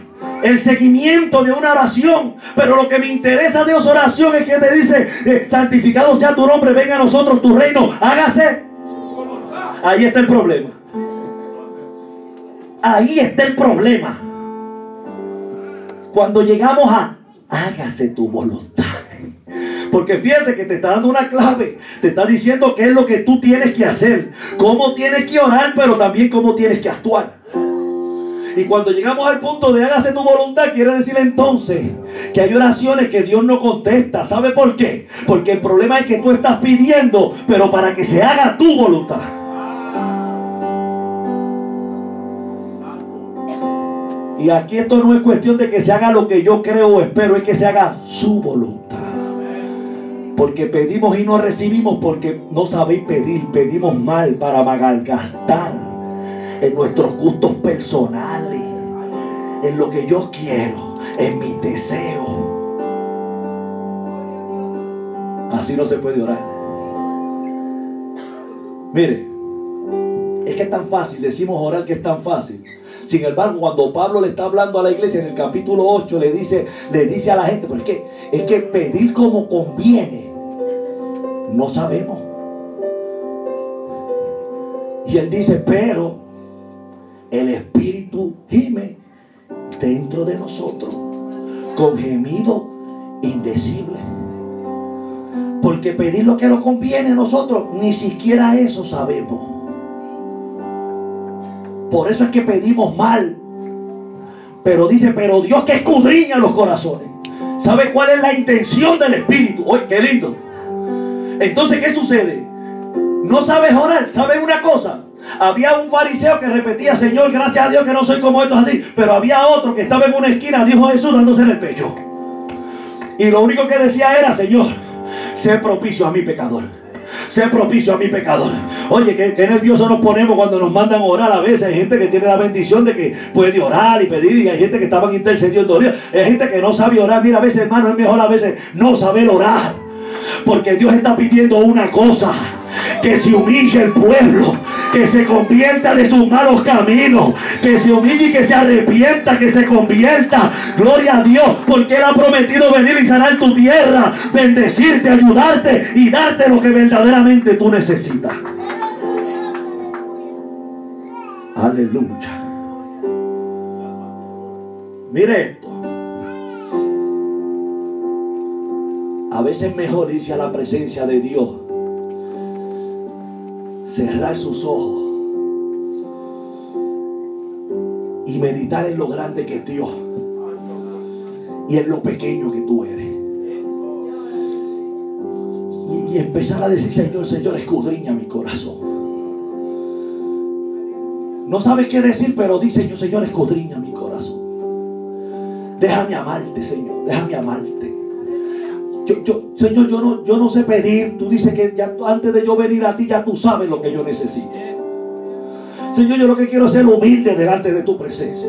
el seguimiento de una oración. Pero lo que me interesa de esa oración es que te dice, eh, santificado sea tu nombre, venga a nosotros tu reino, hágase. Ahí está el problema. Ahí está el problema. Cuando llegamos a, hágase tu voluntad. Porque fíjate que te está dando una clave. Te está diciendo qué es lo que tú tienes que hacer. Cómo tienes que orar, pero también cómo tienes que actuar. Y cuando llegamos al punto de hágase tu voluntad, quiere decir entonces que hay oraciones que Dios no contesta. ¿Sabe por qué? Porque el problema es que tú estás pidiendo, pero para que se haga tu voluntad. Y aquí esto no es cuestión de que se haga lo que yo creo o espero, es que se haga su voluntad. Porque pedimos y no recibimos porque no sabéis pedir, pedimos mal para malgastar en nuestros gustos personales, en lo que yo quiero, en mis deseos. Así no se puede orar. Mire, es que es tan fácil, decimos orar que es tan fácil. Sin embargo, cuando Pablo le está hablando a la iglesia en el capítulo 8, le dice, le dice a la gente, pero es que, es que pedir como conviene, no sabemos. Y él dice, pero el Espíritu gime dentro de nosotros con gemido indecible. Porque pedir lo que nos conviene a nosotros, ni siquiera eso sabemos. Por eso es que pedimos mal. Pero dice, pero Dios que escudriña los corazones. ¿Sabe cuál es la intención del Espíritu? Oye, qué lindo. Entonces, ¿qué sucede? No sabes orar, ¿sabes una cosa? Había un fariseo que repetía, Señor, gracias a Dios que no soy como estos así. Pero había otro que estaba en una esquina, dijo Jesús, dándose en el pecho. Y lo único que decía era, Señor, sé propicio a mi pecador. Sé propicio a mi pecador. Oye, qué, qué nerviosos nos ponemos cuando nos mandan a orar. A veces hay gente que tiene la bendición de que puede orar y pedir. Y hay gente que estaban intercediendo. Hay gente que no sabe orar. Mira, a veces, hermano, es mejor a veces no saber orar. Porque Dios está pidiendo una cosa. Que se humille el pueblo. Que se convierta de sus malos caminos. Que se humille y que se arrepienta. Que se convierta. Gloria a Dios. Porque Él ha prometido venir y sanar tu tierra. Bendecirte, ayudarte y darte lo que verdaderamente tú necesitas. Aleluya. Mire esto. A veces mejor irse a la presencia de Dios. Cerrar sus ojos. Y meditar en lo grande que es Dios. Y en lo pequeño que tú eres. Y, empezar a decir, Señor, Señor, escudriña mi corazón. No sabes qué decir, pero dice, Señor, Señor, escudriña mi corazón. Déjame amarte, Señor. Déjame amarte. Señor, yo no, sé pedir. Tú dices que antes de yo venir a ti, ya tú sabes lo que yo necesito. Señor, yo lo que quiero es ser humilde delante de tu presencia.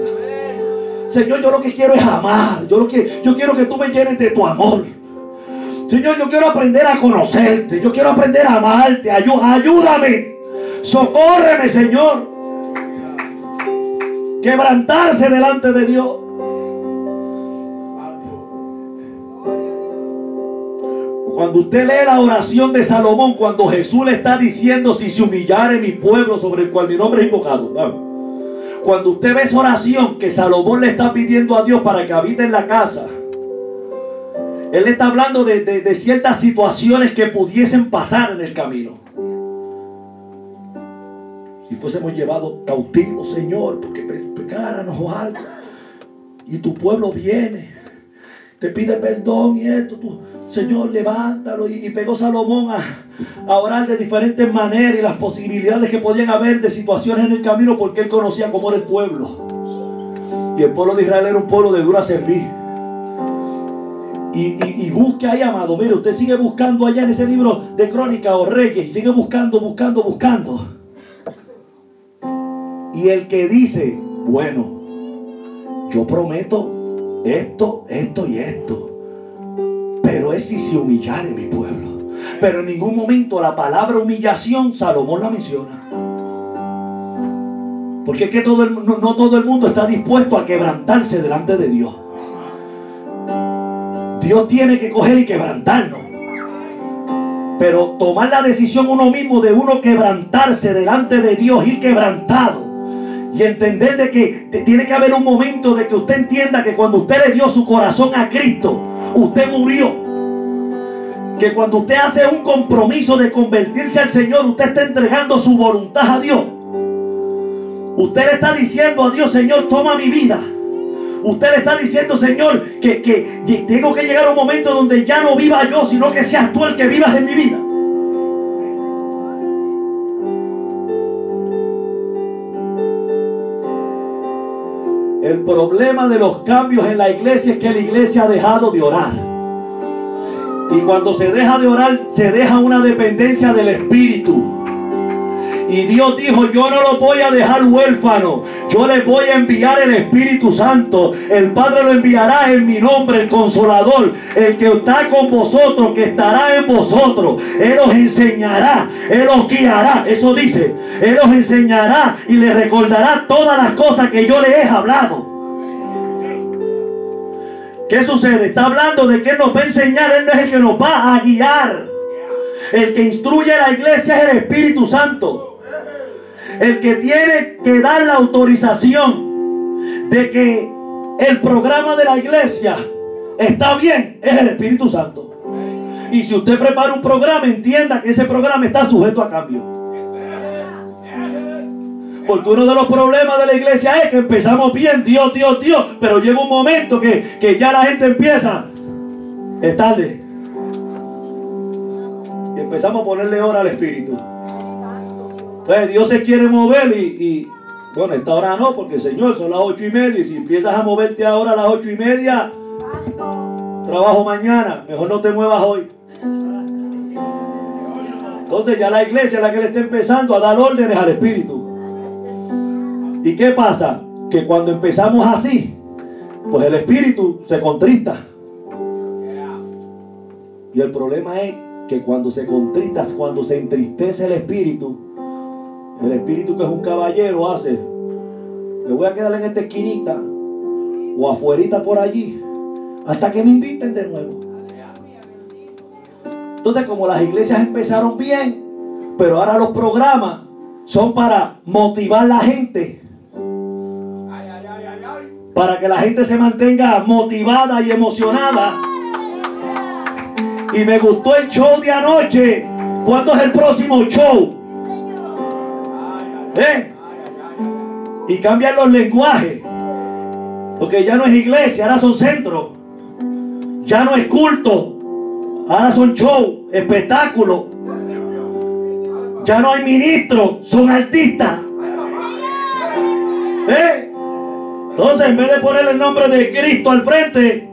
Señor, yo lo que quiero es amar. Yo, quiero que tú me llenes de tu amor. Señor, yo quiero aprender a conocerte. Yo quiero aprender a amarte. Ayú, ayúdame. Socórreme, Señor. Quebrantarse delante de Dios. Cuando usted lee la oración de Salomón, cuando Jesús le está diciendo, si se humillare mi pueblo sobre el cual mi nombre es invocado. Cuando usted ve esa oración que Salomón le está pidiendo a Dios para que habite en la casa, él está hablando de ciertas situaciones que pudiesen pasar en el camino. Si fuésemos llevados cautivos, Señor, porque pecáramos o algo, y tu pueblo viene, te pide perdón y esto, tú, Señor, levántalo. Y, pegó Salomón a, a, orar de diferentes maneras y las posibilidades que podían haber de situaciones en el camino porque él conocía cómo era el pueblo. Y el pueblo de Israel era un pueblo de dura servir. Y, y, y, busque ahí, amado. Mire, usted sigue buscando allá en ese libro de Crónica o Reyes sigue buscando, buscando, buscando. Y el que dice, bueno, yo prometo esto, esto y esto. Si se humillare mi pueblo. Pero en ningún momento la palabra humillación Salomón la menciona. Porque es que todo el, no, todo el mundo está dispuesto a quebrantarse delante de Dios. Dios tiene que coger y quebrantarnos. Pero tomar la decisión uno mismo de uno quebrantarse delante de Dios, ir quebrantado. Y entender de que tiene que haber un momento de que usted entienda que cuando usted le dio su corazón a Cristo, usted murió. Que cuando usted hace un compromiso de convertirse al Señor, usted está entregando su voluntad a Dios. Usted le está diciendo a Dios, Señor, toma mi vida. Usted le está diciendo, Señor, que, que tengo que llegar a un momento donde ya no viva yo, sino que seas tú el que vivas en mi vida. El problema de los cambios en la iglesia es que la iglesia ha dejado de orar. Y cuando se deja de orar, se deja una dependencia del Espíritu. Y Dios dijo, yo no lo voy a dejar huérfano. Yo les voy a enviar el Espíritu Santo. El Padre lo enviará en mi nombre, el consolador. El que está con vosotros, que estará en vosotros. Él os enseñará, Él os guiará. Eso dice. Él os enseñará y le recordará todas las cosas que yo le he hablado. ¿Qué sucede? Está hablando de que nos va a enseñar. Él es el que nos va a guiar. El que instruye a la iglesia es el Espíritu Santo. El que tiene que dar la autorización de que el programa de la iglesia está bien es el Espíritu Santo. Y si usted prepara un programa, entienda que ese programa está sujeto a cambio. Porque uno de los problemas de la iglesia es que empezamos bien, Dios, Dios, Dios, pero llega un momento que, que ya la gente empieza, es tarde. Y empezamos a ponerle hora al Espíritu. Entonces Dios se quiere mover y, y, bueno, esta hora no, porque Señor son las ocho y media. Y si empiezas a moverte ahora a las ocho y media, trabajo mañana. Mejor no te muevas hoy. Entonces ya la iglesia es la que le está empezando a dar órdenes al Espíritu. ¿Y qué pasa? Que cuando empezamos así, pues el Espíritu se contrista. Y el problema es que cuando se contrista, cuando se entristece el Espíritu, el espíritu que es un caballero hace, me voy a quedar en esta esquinita o afuerita por allí hasta que me inviten de nuevo. Entonces, como las iglesias empezaron bien, pero ahora los programas son para motivar a la gente. Para que la gente se mantenga motivada y emocionada. Y me gustó el show de anoche. ¿Cuándo es el próximo show? ¿Eh? Y cambian los lenguajes. Porque ya no es iglesia, ahora son centros. Ya no es culto. Ahora son show, espectáculos. Ya no hay ministros, son artistas. ¿Eh? Entonces, en vez de poner el nombre de Cristo al frente,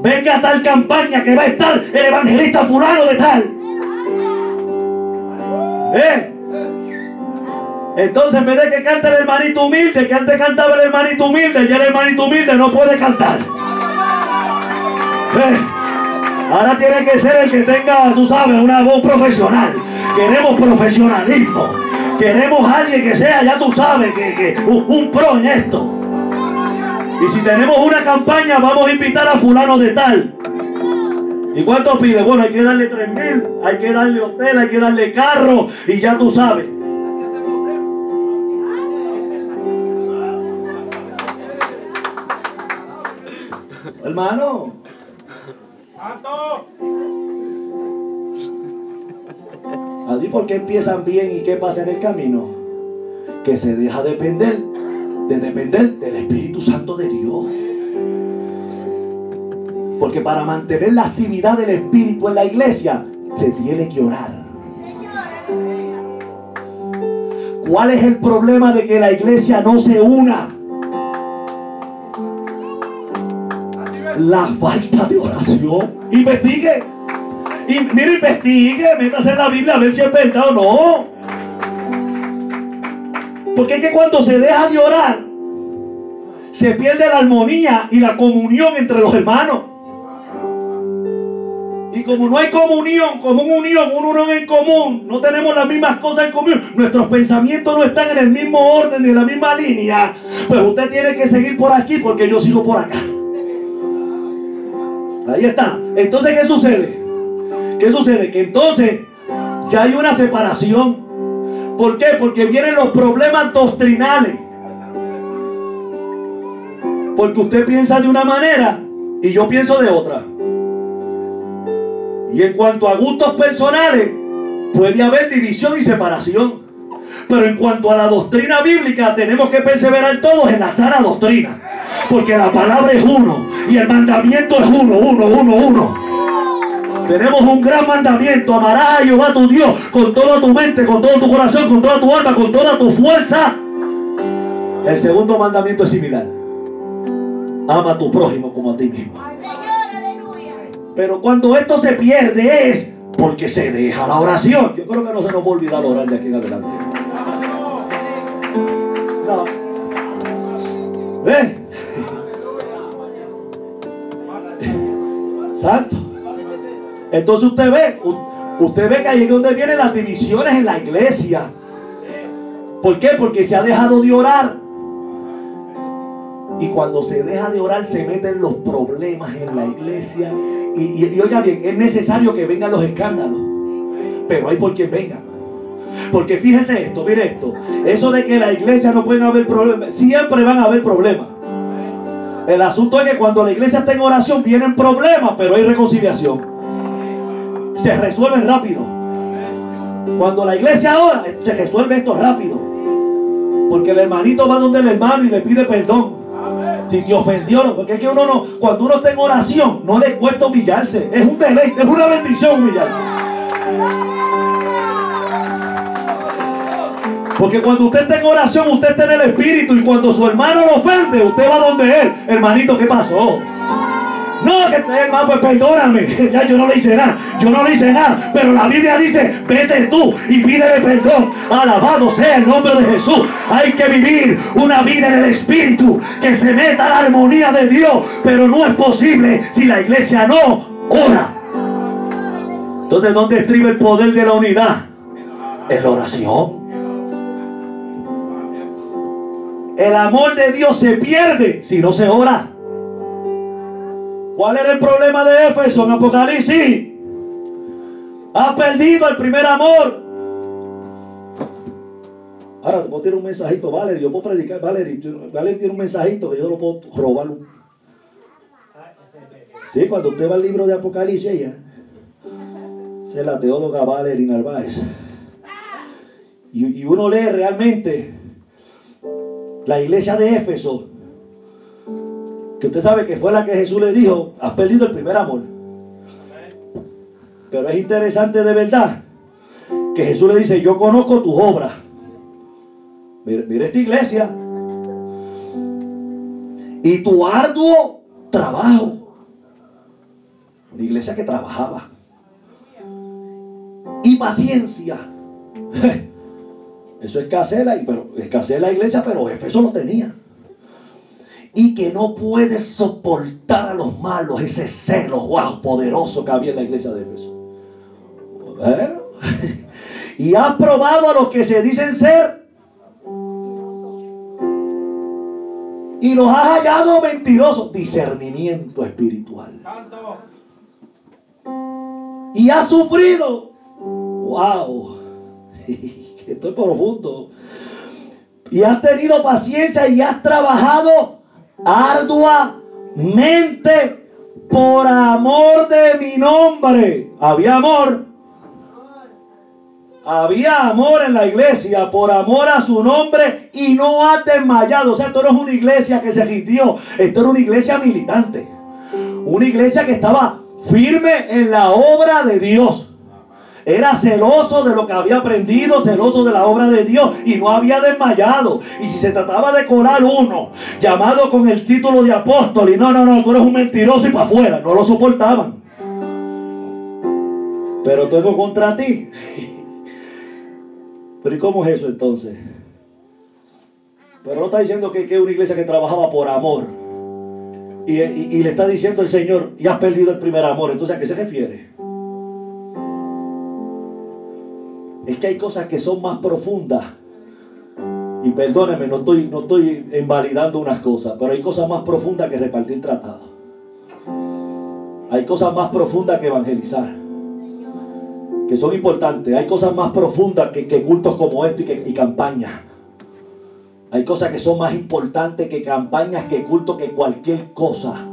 venga tal campaña que va a estar el evangelista fulano de tal. ¿Eh? Entonces, en vez de que cante el hermanito humilde, que antes cantaba el hermanito humilde, ya el hermanito humilde no puede cantar. ¿Eh? Ahora tiene que ser el que tenga, tú sabes, una voz profesional. Queremos profesionalismo. Queremos alguien que sea, ya tú sabes, que, que un, un pro en esto. Y si tenemos una campaña, vamos a invitar a fulano de tal. ¿Y cuánto pide? Bueno, hay que darle tres mil, hay que darle hotel, hay que darle carro, y ya tú sabes. Hermano. ¿Así por qué empiezan bien y qué pasa en el camino? Que se deja depender, de depender del Espíritu Santo de Dios. Porque para mantener la actividad del Espíritu en la iglesia, se tiene que orar. ¿Cuál es el problema de que la iglesia no se una? La falta de oración. Investigue. Y mire, investigue, métase en la Biblia a ver si es verdad o no. Porque es que cuando se deja de orar, se pierde la armonía y la comunión entre los hermanos. Y como no hay comunión, como una unión, una unión en común, no tenemos las mismas cosas en común, nuestros pensamientos no están en el mismo orden ni en la misma línea, pues usted tiene que seguir por aquí porque yo sigo por acá. Ahí está. Entonces, ¿qué sucede? ¿Qué sucede? Que entonces ya hay una separación. ¿Por qué? Porque vienen los problemas doctrinales. Porque usted piensa de una manera y yo pienso de otra. Y en cuanto a gustos personales, puede haber división y separación. Pero en cuanto a la doctrina bíblica, tenemos que perseverar todos en la sana doctrina. Porque la palabra es uno y el mandamiento es uno, uno, uno, uno. Tenemos un gran mandamiento. Amarás a Jehová tu Dios con toda tu mente, con todo tu corazón, con toda tu alma, con toda tu fuerza. El segundo mandamiento es similar. ama a tu prójimo como a ti mismo. Pero cuando esto se pierde es porque se deja la oración. Yo creo que no se nos va a olvidar orar de aquí en adelante. No. ¿Ve? Santo. Entonces usted ve, usted ve que ahí es donde vienen las divisiones en la iglesia. ¿Por qué? Porque se ha dejado de orar. Y cuando se deja de orar se meten los problemas en la iglesia. Y, oiga bien, es necesario que vengan los escándalos. Pero hay por quien venga. Porque fíjese esto, mire esto. Eso de que la iglesia no pueden haber problemas, siempre van a haber problemas. El asunto es que cuando la iglesia está en oración vienen problemas, pero hay reconciliación. Se resuelven rápido. Cuando la iglesia ora, se resuelve esto rápido. Porque el hermanito va donde el hermano y le pide perdón. Si te ofendió, porque es que uno no, cuando uno está en oración, no le cuesta humillarse. Es un deleite, es una bendición humillarse. Porque cuando usted está en oración, usted está en el espíritu. Y cuando su hermano lo ofende, usted va donde él. Hermanito, ¿qué pasó? No, que hermano, pues perdóname. <laughs> Ya yo no le hice nada. Yo no le hice nada. Pero la Biblia dice, vete tú y pídele perdón. Alabado sea el nombre de Jesús. Hay que vivir una vida en el Espíritu. Que se meta la armonía de Dios. Pero no es posible si la iglesia no ora. Entonces, ¿dónde estriba el poder de la unidad? En la oración. El amor de Dios se pierde si no se ora. ¿Cuál era el problema de Éfeso en Apocalipsis? Ha perdido el primer amor. Ahora te puedo tirar un mensajito, Valerie. Yo puedo predicar, Valerie. Valerie tiene un mensajito que yo lo puedo robar. Sí, cuando usted va al libro de Apocalipsis, ella es la teóloga Valerie Narváez. Y, y uno lee realmente la iglesia de Éfeso que usted sabe que fue la que Jesús le dijo, has perdido el primer amor. Pero es interesante de verdad que Jesús le dice, yo conozco tus obras. Mire, esta iglesia. Y tu arduo trabajo. Una iglesia que trabajaba. Y paciencia. <laughs> Eso pero, escasea la iglesia, pero Efeso lo tenía y que no puede soportar a los malos, ese celo, wow, poderoso que había en la iglesia de Éfeso. <laughs> y has probado a los que se dicen ser y los has hallado mentirosos, discernimiento espiritual. Y has sufrido, wow, <laughs> estoy profundo. Y has tenido paciencia y has trabajado arduamente por amor de mi nombre. Había amor. Había amor en la iglesia por amor a su nombre y no ha desmayado. O sea, esto no es una iglesia que se rindió. Esto era una iglesia militante. Una iglesia que estaba firme en la obra de Dios. Era celoso de lo que había aprendido, celoso de la obra de Dios y no había desmayado. Y si se trataba de colar uno llamado con el título de apóstol y no, no, no, tú eres un mentiroso y para afuera, no lo soportaban. Pero tengo contra ti. Pero ¿y cómo es eso entonces? Pero no está diciendo que es una iglesia que trabajaba por amor. Y, le está diciendo el Señor, y has perdido el primer amor. Entonces, ¿a qué se refiere? Es que hay cosas que son más profundas. Y perdóneme, no estoy, no estoy invalidando unas cosas, pero hay cosas más profundas que repartir tratados. Hay cosas más profundas que evangelizar, que son importantes. Hay cosas más profundas que, cultos como esto y, que, y campañas. Hay cosas que son más importantes que campañas, que cultos, que cualquier cosa.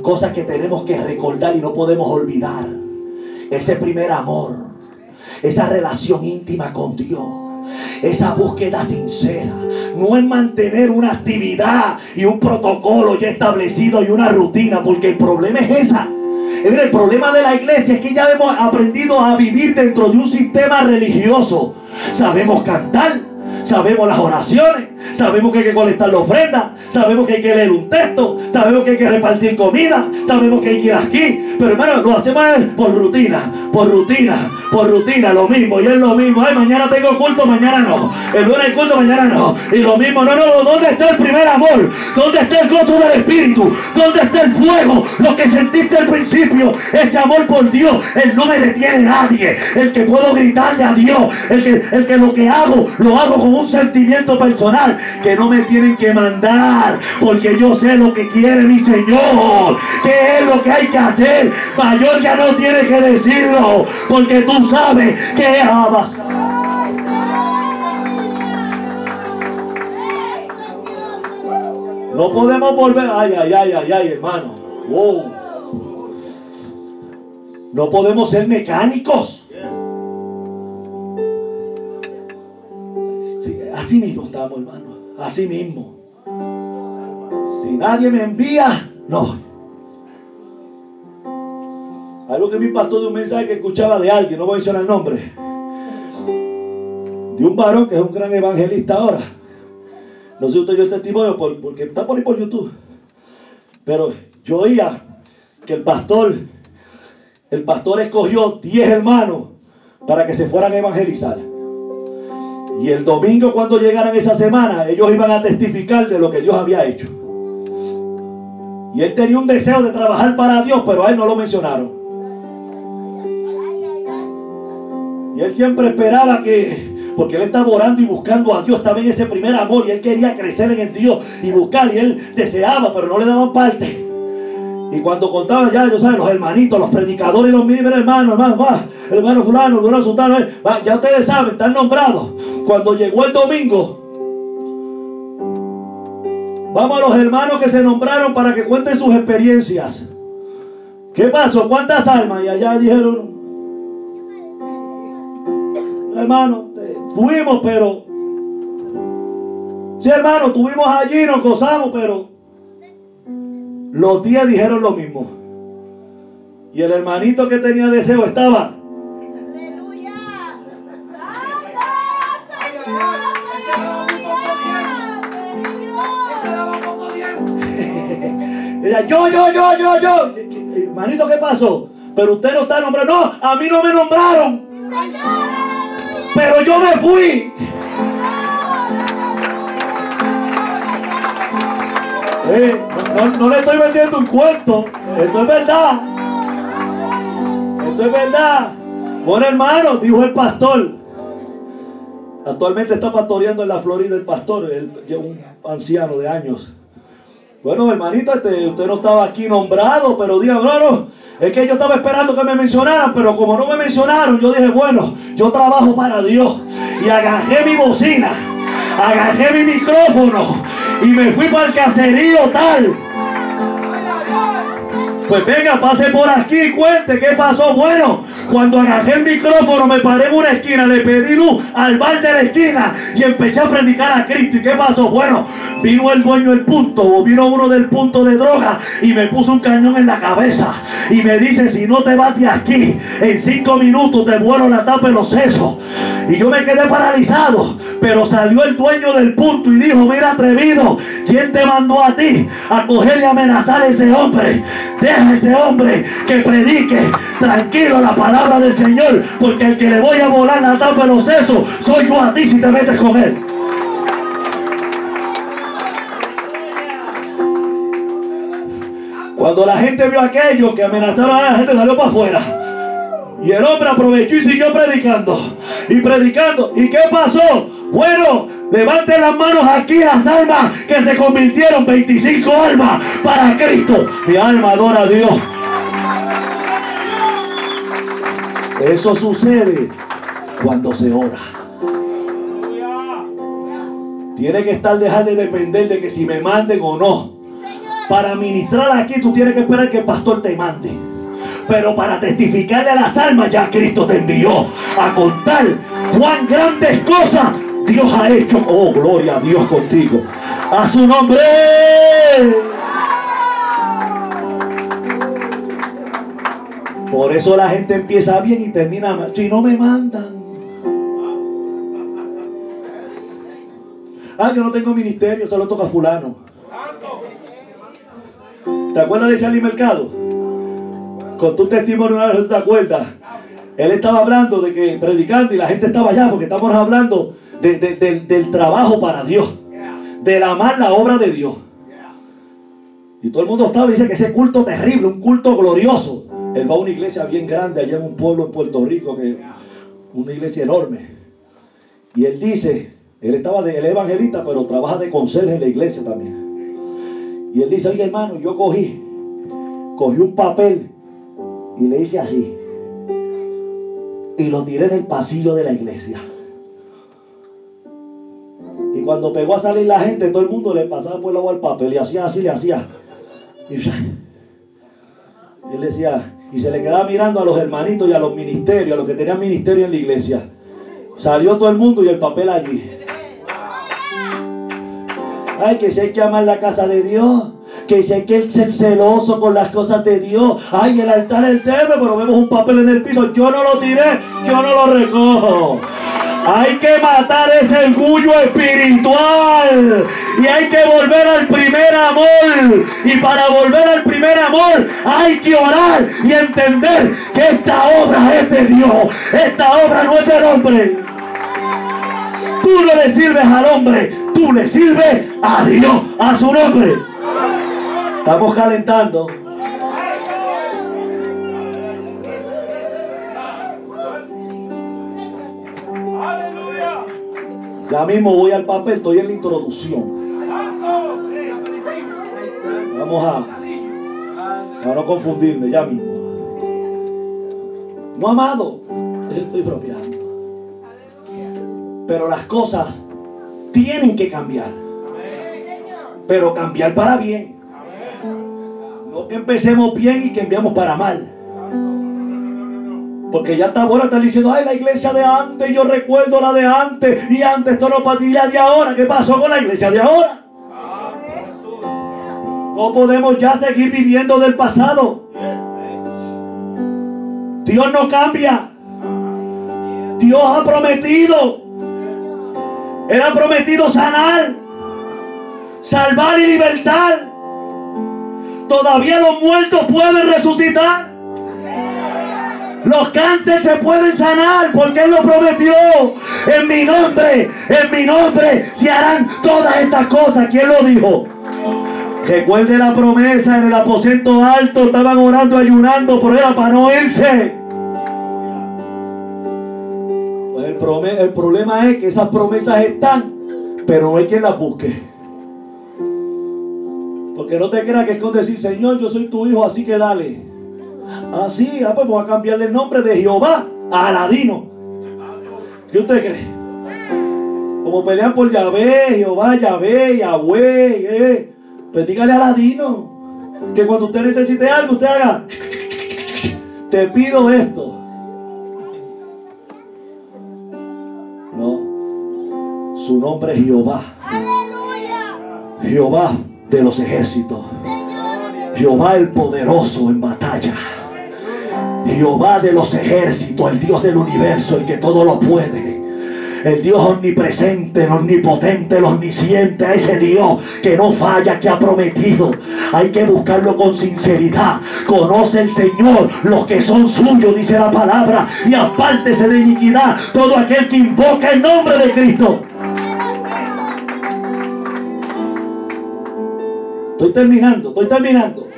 Cosas que tenemos que recordar y no podemos olvidar. Ese primer amor esa relación íntima con Dios. Esa búsqueda sincera. No es mantener una actividad y un protocolo ya establecido y una rutina, porque el problema es esa. El problema de la iglesia es que ya hemos aprendido a vivir dentro de un sistema religioso. Sabemos cantar, sabemos las oraciones, sabemos que hay que colectar la ofrenda, sabemos que hay que leer un texto, sabemos que hay que repartir comida, sabemos que hay que ir aquí, pero hermano, lo hacemos por rutina, por rutina, por rutina, lo mismo, y es lo mismo, ay, mañana tengo culto, mañana no, el lunes hay culto, mañana no, y lo mismo, no, no, ¿dónde está el primer amor? ¿Dónde está el gozo del Espíritu? ¿Dónde está el fuego? Lo que sentiste al principio, ese amor por Dios, él no me detiene nadie, el que puedo gritarle a Dios, el que, el que lo que hago, lo hago con un sentimiento personal, que no me tienen que mandar, porque yo sé lo que quiere mi Señor, que es lo que hay que hacer, mayor ya no tiene que decirlo, porque tú sabes que amas. No podemos volver, ay, ay, ay, ay, ay, hermano. No podemos ser mecánicos. Sí, así mismo estamos, hermano. Así mismo. Si nadie me envía, no. Algo que me impactó de un mensaje que escuchaba de alguien, no voy a mencionar el nombre. De un varón que es un gran evangelista ahora. No sé si usted el testimonio porque está por ahí por YouTube. Pero yo oía que el pastor, el pastor escogió 10 hermanos para que se fueran a evangelizar. Y el domingo cuando llegaran esa semana, ellos iban a testificar de lo que Dios había hecho. Y él tenía un deseo de trabajar para Dios, pero a él no lo mencionaron. Y él siempre esperaba que, porque él estaba orando y buscando a Dios, estaba en ese primer amor y él quería crecer en el Dios y buscar y él deseaba, pero no le daban parte. Y cuando contaba ya, yo saben, los hermanitos, los predicadores y los mira, hermano, hermano, hermano fulano, hermano sultano, eh, ya ustedes saben, están nombrados. Cuando llegó el domingo, vamos a los hermanos que se nombraron para que cuenten sus experiencias. ¿Qué pasó? ¿Cuántas almas? Y allá dijeron, hermano, fuimos, pero... Sí, hermano, estuvimos allí, nos gozamos, pero... Los días dijeron lo mismo. Y el hermanito que tenía deseo estaba... yo, yo, yo, yo, yo. Hermanito, ¿qué pasó? Pero usted no está nombrado. No, a mí no me nombraron. Pero yo me fui. Eh, no, le estoy vendiendo un cuento. Esto es verdad. Esto es verdad. Bueno, hermano, dijo el pastor. Actualmente está pastoreando en la Florida el pastor, un anciano de años. Bueno, hermanito, este, usted no estaba aquí nombrado, pero diga, no, es que yo estaba esperando que me mencionaran, pero como no me mencionaron, yo dije, bueno, yo trabajo para Dios. Y agarré mi bocina, agarré mi micrófono y me fui para el caserío tal. Pues venga, pase por aquí cuente qué pasó. Bueno, cuando agarré el micrófono, me paré en una esquina, le pedí luz al bar de la esquina y empecé a predicar a Cristo. ¿Y qué pasó? Bueno, vino el dueño del punto, o vino uno del punto de droga y me puso un cañón en la cabeza y me dice, si no te vas de aquí, en cinco minutos te vuelo la tapa de los sesos. Y yo me quedé paralizado, pero salió el dueño del punto y dijo, mira atrevido, ¿quién te mandó a ti a coger y amenazar a ese hombre? Deja a ese hombre que predique tranquilo la palabra del Señor, porque el que le voy a volar la tapa de los sesos soy yo a ti si te metes con él. Cuando la gente vio aquello que amenazaron a la gente, salió para afuera. Y el hombre aprovechó y siguió predicando. Y predicando. ¿Y qué pasó? Bueno, levanten las manos aquí las almas que se convirtieron 25 almas para Cristo. Mi alma adora a Dios. Eso sucede cuando se ora. Tiene que estar dejar de depender de que si me manden o no. Para ministrar aquí tú tienes que esperar que el pastor te mande. Pero para testificarle a las almas ya Cristo te envió a contar cuán grandes cosas Dios ha hecho. Oh, gloria a Dios contigo. A su nombre. Por eso la gente empieza bien y termina mal. Si no me mandan. Ah, yo no tengo ministerio, solo toca fulano. ¿Te acuerdas de Charlie Mercado? Con tu testimonio una vez, ¿te acuerdas? Él estaba hablando de que predicando y la gente estaba allá porque estamos hablando de- de- del- trabajo para Dios, del amar la obra de Dios. Y todo el mundo estaba y dice que ese culto terrible, un culto glorioso. Él va a una iglesia bien grande allá en un pueblo en Puerto Rico, que una iglesia enorme. Y él dice, él estaba de, él evangelista, pero trabaja de conserje en la iglesia también. Y él dice, oye hermano, yo cogí, cogí un papel y le hice así. Y lo tiré en el pasillo de la iglesia. Y cuando pegó a salir la gente, todo el mundo le pasaba por el agua el papel y hacía así, le hacía. Y él decía, y se le quedaba mirando a los hermanitos y a los ministerios, a los que tenían ministerio en la iglesia. Salió todo el mundo y el papel allí. Ay, que si hay que amar la casa de Dios. Que si hay que ser celoso con las cosas de Dios. Ay, el altar es el tema, pero vemos un papel en el piso. Yo no lo tiré, yo no lo recojo. Hay que matar ese orgullo espiritual. Y hay que volver al primer amor. Y para volver al primer amor hay que orar y entender que esta obra es de Dios. Esta obra no es del hombre. Tú no le sirves al hombre, tú le sirves a Dios, a su nombre. Estamos calentando. Ya mismo voy al papel, estoy en la introducción. Vamos a, no confundirme, ya mismo. No amado, estoy bromeando. Pero las cosas tienen que cambiar. Pero cambiar para bien. Empecemos bien y que enviamos para mal. Porque ya está bueno estar diciendo, ay, la iglesia de antes, yo recuerdo la de antes, y antes esto no y la de ahora, ¿qué pasó con la iglesia de ahora? No podemos ya seguir viviendo del pasado. Dios no cambia. Dios ha prometido. Él ha prometido sanar, salvar y libertar. Todavía los muertos pueden resucitar. Los cánceres se pueden sanar porque Él lo prometió. En mi nombre, en mi nombre se harán todas estas cosas. ¿Quién lo dijo? Recuerde la promesa en el aposento alto. Estaban orando, ayunando, pero era para no irse. Pues el, el problema es que esas promesas están, pero no hay quien las busque. Porque no te creas que es con decir, Señor, yo soy tu hijo, así que dale. Así, ah, pues vamos a cambiarle el nombre de Jehová a Aladino. ¿Qué usted cree? Como pelean por Yahvé, Jehová, Yahvé, Yahweh, eh. Pues dígale a Aladino que cuando usted necesite algo, usted haga, te pido esto. No, su nombre es Jehová, Aleluya. Jehová de los ejércitos, Jehová el poderoso en batalla. Jehová de los ejércitos, el Dios del universo, el que todo lo puede. El Dios omnipresente, el omnipotente, el omnisciente, a ese Dios que no falla, que ha prometido. Hay que buscarlo con sinceridad. Conoce el Señor los que son suyos, dice la palabra, y apártese de iniquidad todo aquel que invoca el nombre de Cristo. Estoy terminando, estoy terminando.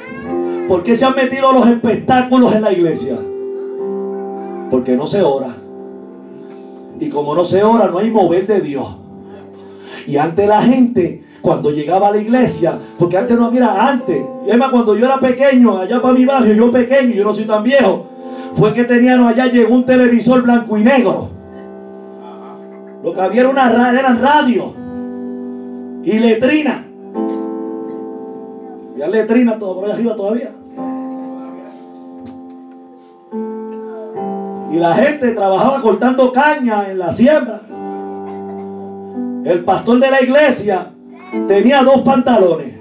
¿Por qué se han metido los espectáculos en la iglesia? Porque no se ora. Y como no se ora, no hay mover de Dios. Y antes la gente, cuando llegaba a la iglesia, porque antes no, mira, antes, es cuando yo era pequeño, allá para mi barrio, yo pequeño, yo no soy tan viejo, fue que tenían allá, llegó un televisor blanco y negro. Lo que había era una, ra- eran radios y letrina. Ya letrina todo por allá arriba todavía. Y la gente trabajaba cortando caña en la siembra. El pastor de la iglesia tenía dos pantalones.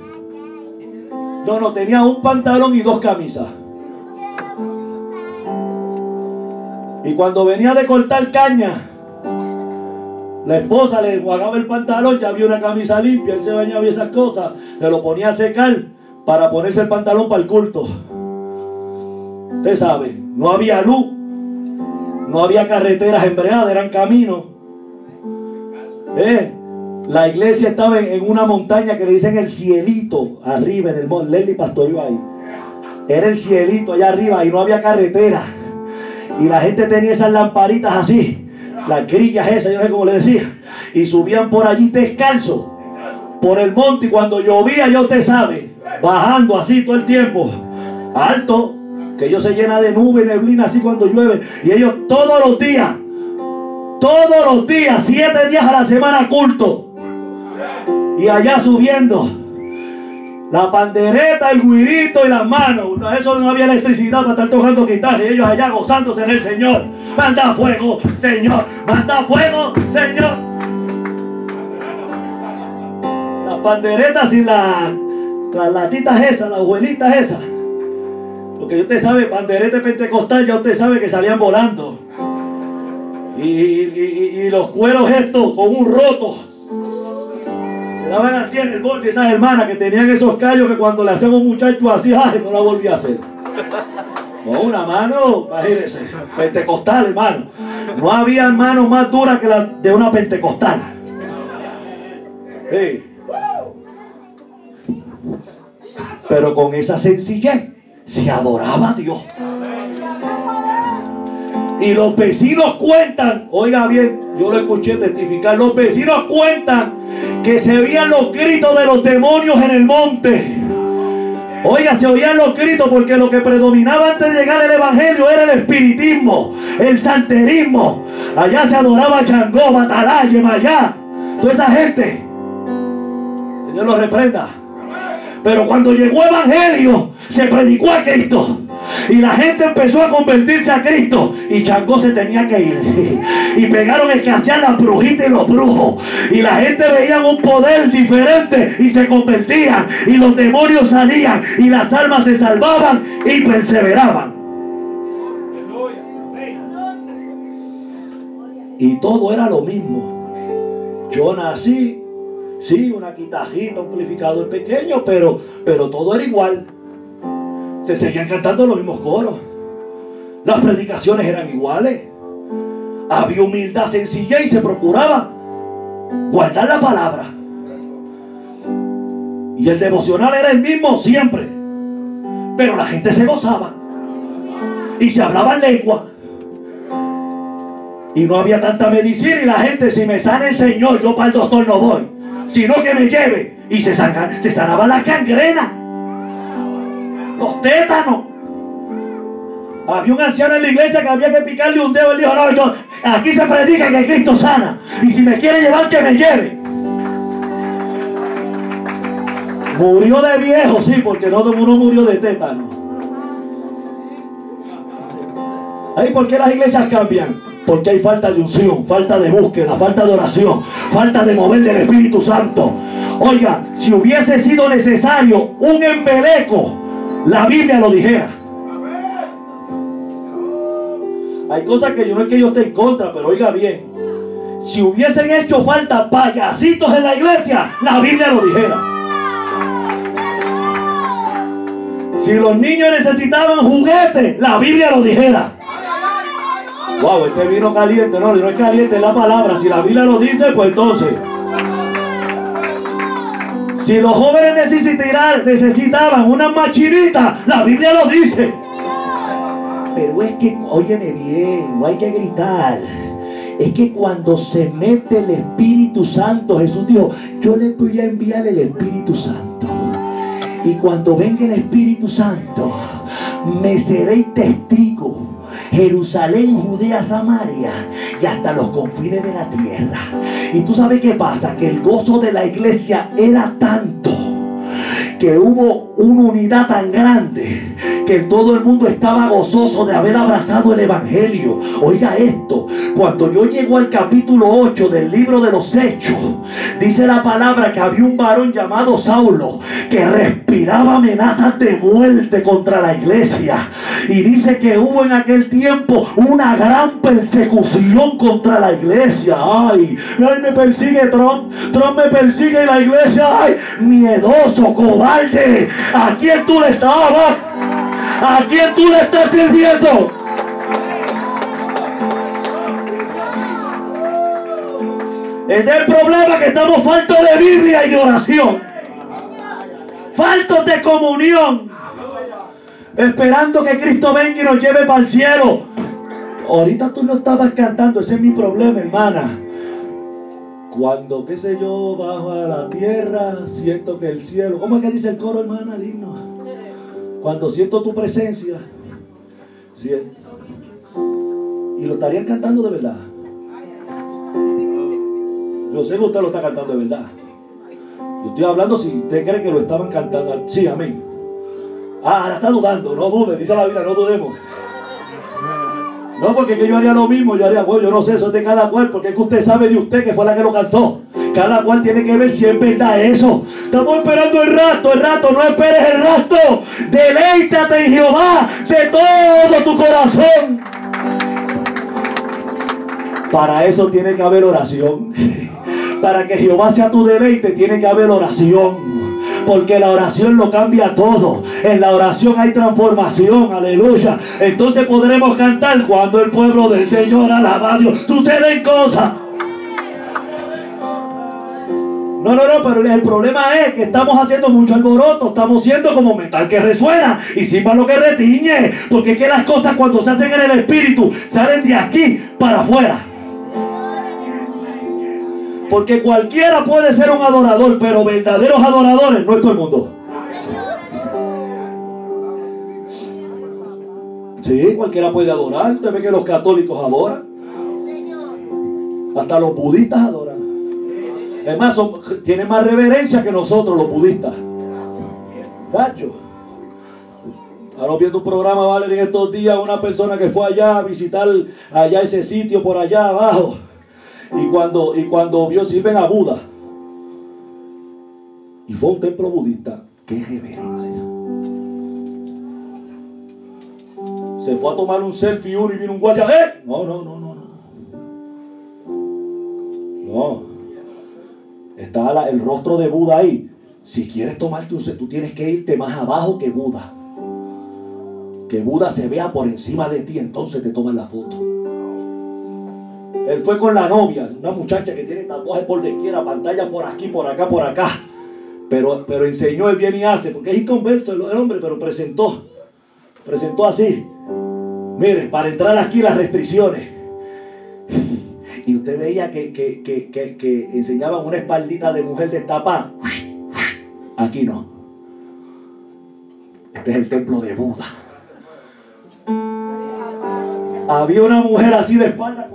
No, no, tenía un pantalón y dos camisas. Y cuando venía de cortar caña, la esposa le enjuagaba el pantalón, ya había una camisa limpia, él se bañaba y esas cosas, se lo ponía a secar para ponerse el pantalón para el culto. Usted sabe, no había luz, no había carreteras embreadas, eran caminos. Eh, la iglesia estaba en, una montaña que le dicen el cielito, arriba en el monte. Leslie pastoreó ahí. Era el cielito allá arriba y no había carretera. Y la gente tenía esas lamparitas así, las grillas esas, yo no sé cómo le decía. Y subían por allí descalzo, por el monte. Y cuando llovía, ya usted sabe, bajando así todo el tiempo, alto, que ellos se llena de nube neblina así cuando llueve. Y ellos todos los días, todos los días, siete días a la semana culto. Y allá subiendo. La pandereta, el guirito y las manos. Eso no había electricidad para estar tocando guitarra. Y ellos allá gozándose en el Señor. Manda fuego, Señor. Manda fuego, Señor. Las panderetas y las, las latitas esas, las abuelitas esas. Porque usted sabe, panderete pentecostal, ya usted sabe que salían volando. Y, los cueros estos con un roto daban así en el borde esas hermanas que tenían esos callos que cuando le hacemos muchacho así, ay, no la volví a hacer. Con una mano, imagínense, pentecostal, hermano. No había mano más dura que la de una pentecostal. Pero con esa sencillez se adoraba a Dios. Y los vecinos cuentan, oiga bien, yo lo escuché testificar, los vecinos cuentan que se oían los gritos de los demonios en el monte. Oiga, se oían los gritos porque lo que predominaba antes de llegar al Evangelio era el espiritismo, el santerismo. Allá se adoraba Changó, Batalaye, Mayá, toda esa gente. Señor lo reprenda. Pero cuando llegó Evangelio, se predicó a Cristo. Y la gente empezó a convertirse a Cristo. Y Changó se tenía que ir. <laughs> Y pegaron escasear las brujitas y los brujos. Y la gente veía un poder diferente y se convertían. Y los demonios salían. Y las almas se salvaban y perseveraban. Y todo era lo mismo. Yo nací, sí, una quitajita, un amplificador pequeño, pero, pero todo era igual se seguían cantando los mismos coros. Las predicaciones eran iguales. Había humildad sencilla y se procuraba guardar la palabra. Y el devocional era el mismo siempre. Pero la gente se gozaba. Y se hablaba en lengua. Y no había tanta medicina y la gente, si me sana el Señor, yo para el doctor no voy. Sino que me lleve. Y se, se sanaba la cangrena los tétanos. Había un anciano en la iglesia que había que picarle un dedo. Él dijo, no, yo, aquí se predica que Cristo sana. Y si me quiere llevar, que me lleve. Murió de viejo, sí, porque no uno murió de tétano. ¿Ahí por qué las iglesias cambian? Porque hay falta de unción, falta de búsqueda, falta de oración, falta de mover del Espíritu Santo. Oiga, si hubiese sido necesario un embeleco la Biblia lo dijera. Hay cosas que yo no es que yo esté en contra, pero oiga bien. Si hubiesen hecho falta payasitos en la iglesia, la Biblia lo dijera. Si los niños necesitaban juguetes, la Biblia lo dijera. Wow, este vino caliente, no, no es caliente la palabra. Si la Biblia lo dice, pues entonces. Si los jóvenes necesitaban, necesitaban una machinita, la Biblia lo dice. Pero es que, óyeme bien, no hay que gritar. Es que cuando se mete el Espíritu Santo, Jesús dijo, yo le voy a enviar el Espíritu Santo. Y cuando venga el Espíritu Santo, me seréis testigo Jerusalén, Judea, Samaria y hasta los confines de la tierra. Y tú sabes qué pasa, que el gozo de la iglesia era tanto que hubo una unidad tan grande que todo el mundo estaba gozoso de haber abrazado el Evangelio. Oiga esto, cuando yo llego al capítulo 8 del libro de los Hechos, dice la palabra que había un varón llamado Saulo que respiraba amenazas de muerte contra la iglesia. Y dice que hubo en aquel tiempo una gran persecución contra la iglesia. Ay, ay me persigue Trump, Trump me persigue la iglesia, ay, miedoso, cobarde. ¿A quién tú le estabas? ¿A quién tú le estás sirviendo? Es el problema que estamos faltos de Biblia y de oración. Faltos de comunión. Esperando que Cristo venga y nos lleve para el cielo. Ahorita tú no estabas cantando, ese es mi problema, hermana. Cuando, qué sé yo, bajo a la tierra, siento que el cielo. ¿Cómo es que dice el coro, hermana, el himno? Cuando siento tu presencia. Y lo estarían cantando de verdad. Yo sé que usted lo está cantando de verdad. Yo estoy hablando si usted cree que lo estaban cantando. Sí, amén. Ah, ahora está dudando. No dude, dice la Biblia, no dudemos. No, porque que yo haría lo mismo, yo haría, bueno, yo no sé, eso es de cada cual, porque es que usted sabe de usted que fue la que lo cantó. Cada cual tiene que ver si es verdad eso. Estamos esperando el rato, el rato, no esperes el rato. Deleítate en Jehová de todo tu corazón. Para eso tiene que haber oración. Para que Jehová sea tu deleite, tiene que haber oración porque la oración lo cambia todo. En la oración hay transformación, aleluya. Entonces podremos cantar cuando el pueblo del Señor alaba a Dios. Suceden cosas. No, no, no, pero el problema es que estamos haciendo mucho alboroto, estamos siendo como metal que resuena y lo que retiñe, porque es que las cosas cuando se hacen en el espíritu salen de aquí para afuera. Porque cualquiera puede ser un adorador, pero verdaderos adoradores no es todo el mundo. Sí, cualquiera puede adorar. Usted ve que los católicos adoran. Hasta los budistas adoran. Es más, tienen más reverencia que nosotros los budistas. Gacho. Ahora viendo un programa, vale, en estos días, una persona que fue allá a visitar allá ese sitio por allá abajo. Y cuando, y cuando vio, sirven a Buda. Y fue un templo budista. ¡Qué reverencia! Se fue a tomar un selfie uno y vino un guardia. ¡Eh! No, no, no, no, no. No. Está el rostro de Buda ahí. Si quieres tomarte un selfie, tú tienes que irte más abajo que Buda. Que Buda se vea por encima de ti, entonces te toman la foto. Él fue con la novia, una muchacha que tiene tatuajes por quiera, pantalla por aquí, por acá, por acá. Pero, pero enseñó el bien y hace, porque es inconverso el, hombre, pero presentó. Presentó así. Mire, para entrar aquí las restricciones. Y usted veía que, que, que, que enseñaban una espaldita de mujer destapada. Aquí no. Este es el templo de Buda. Había una mujer así de espalda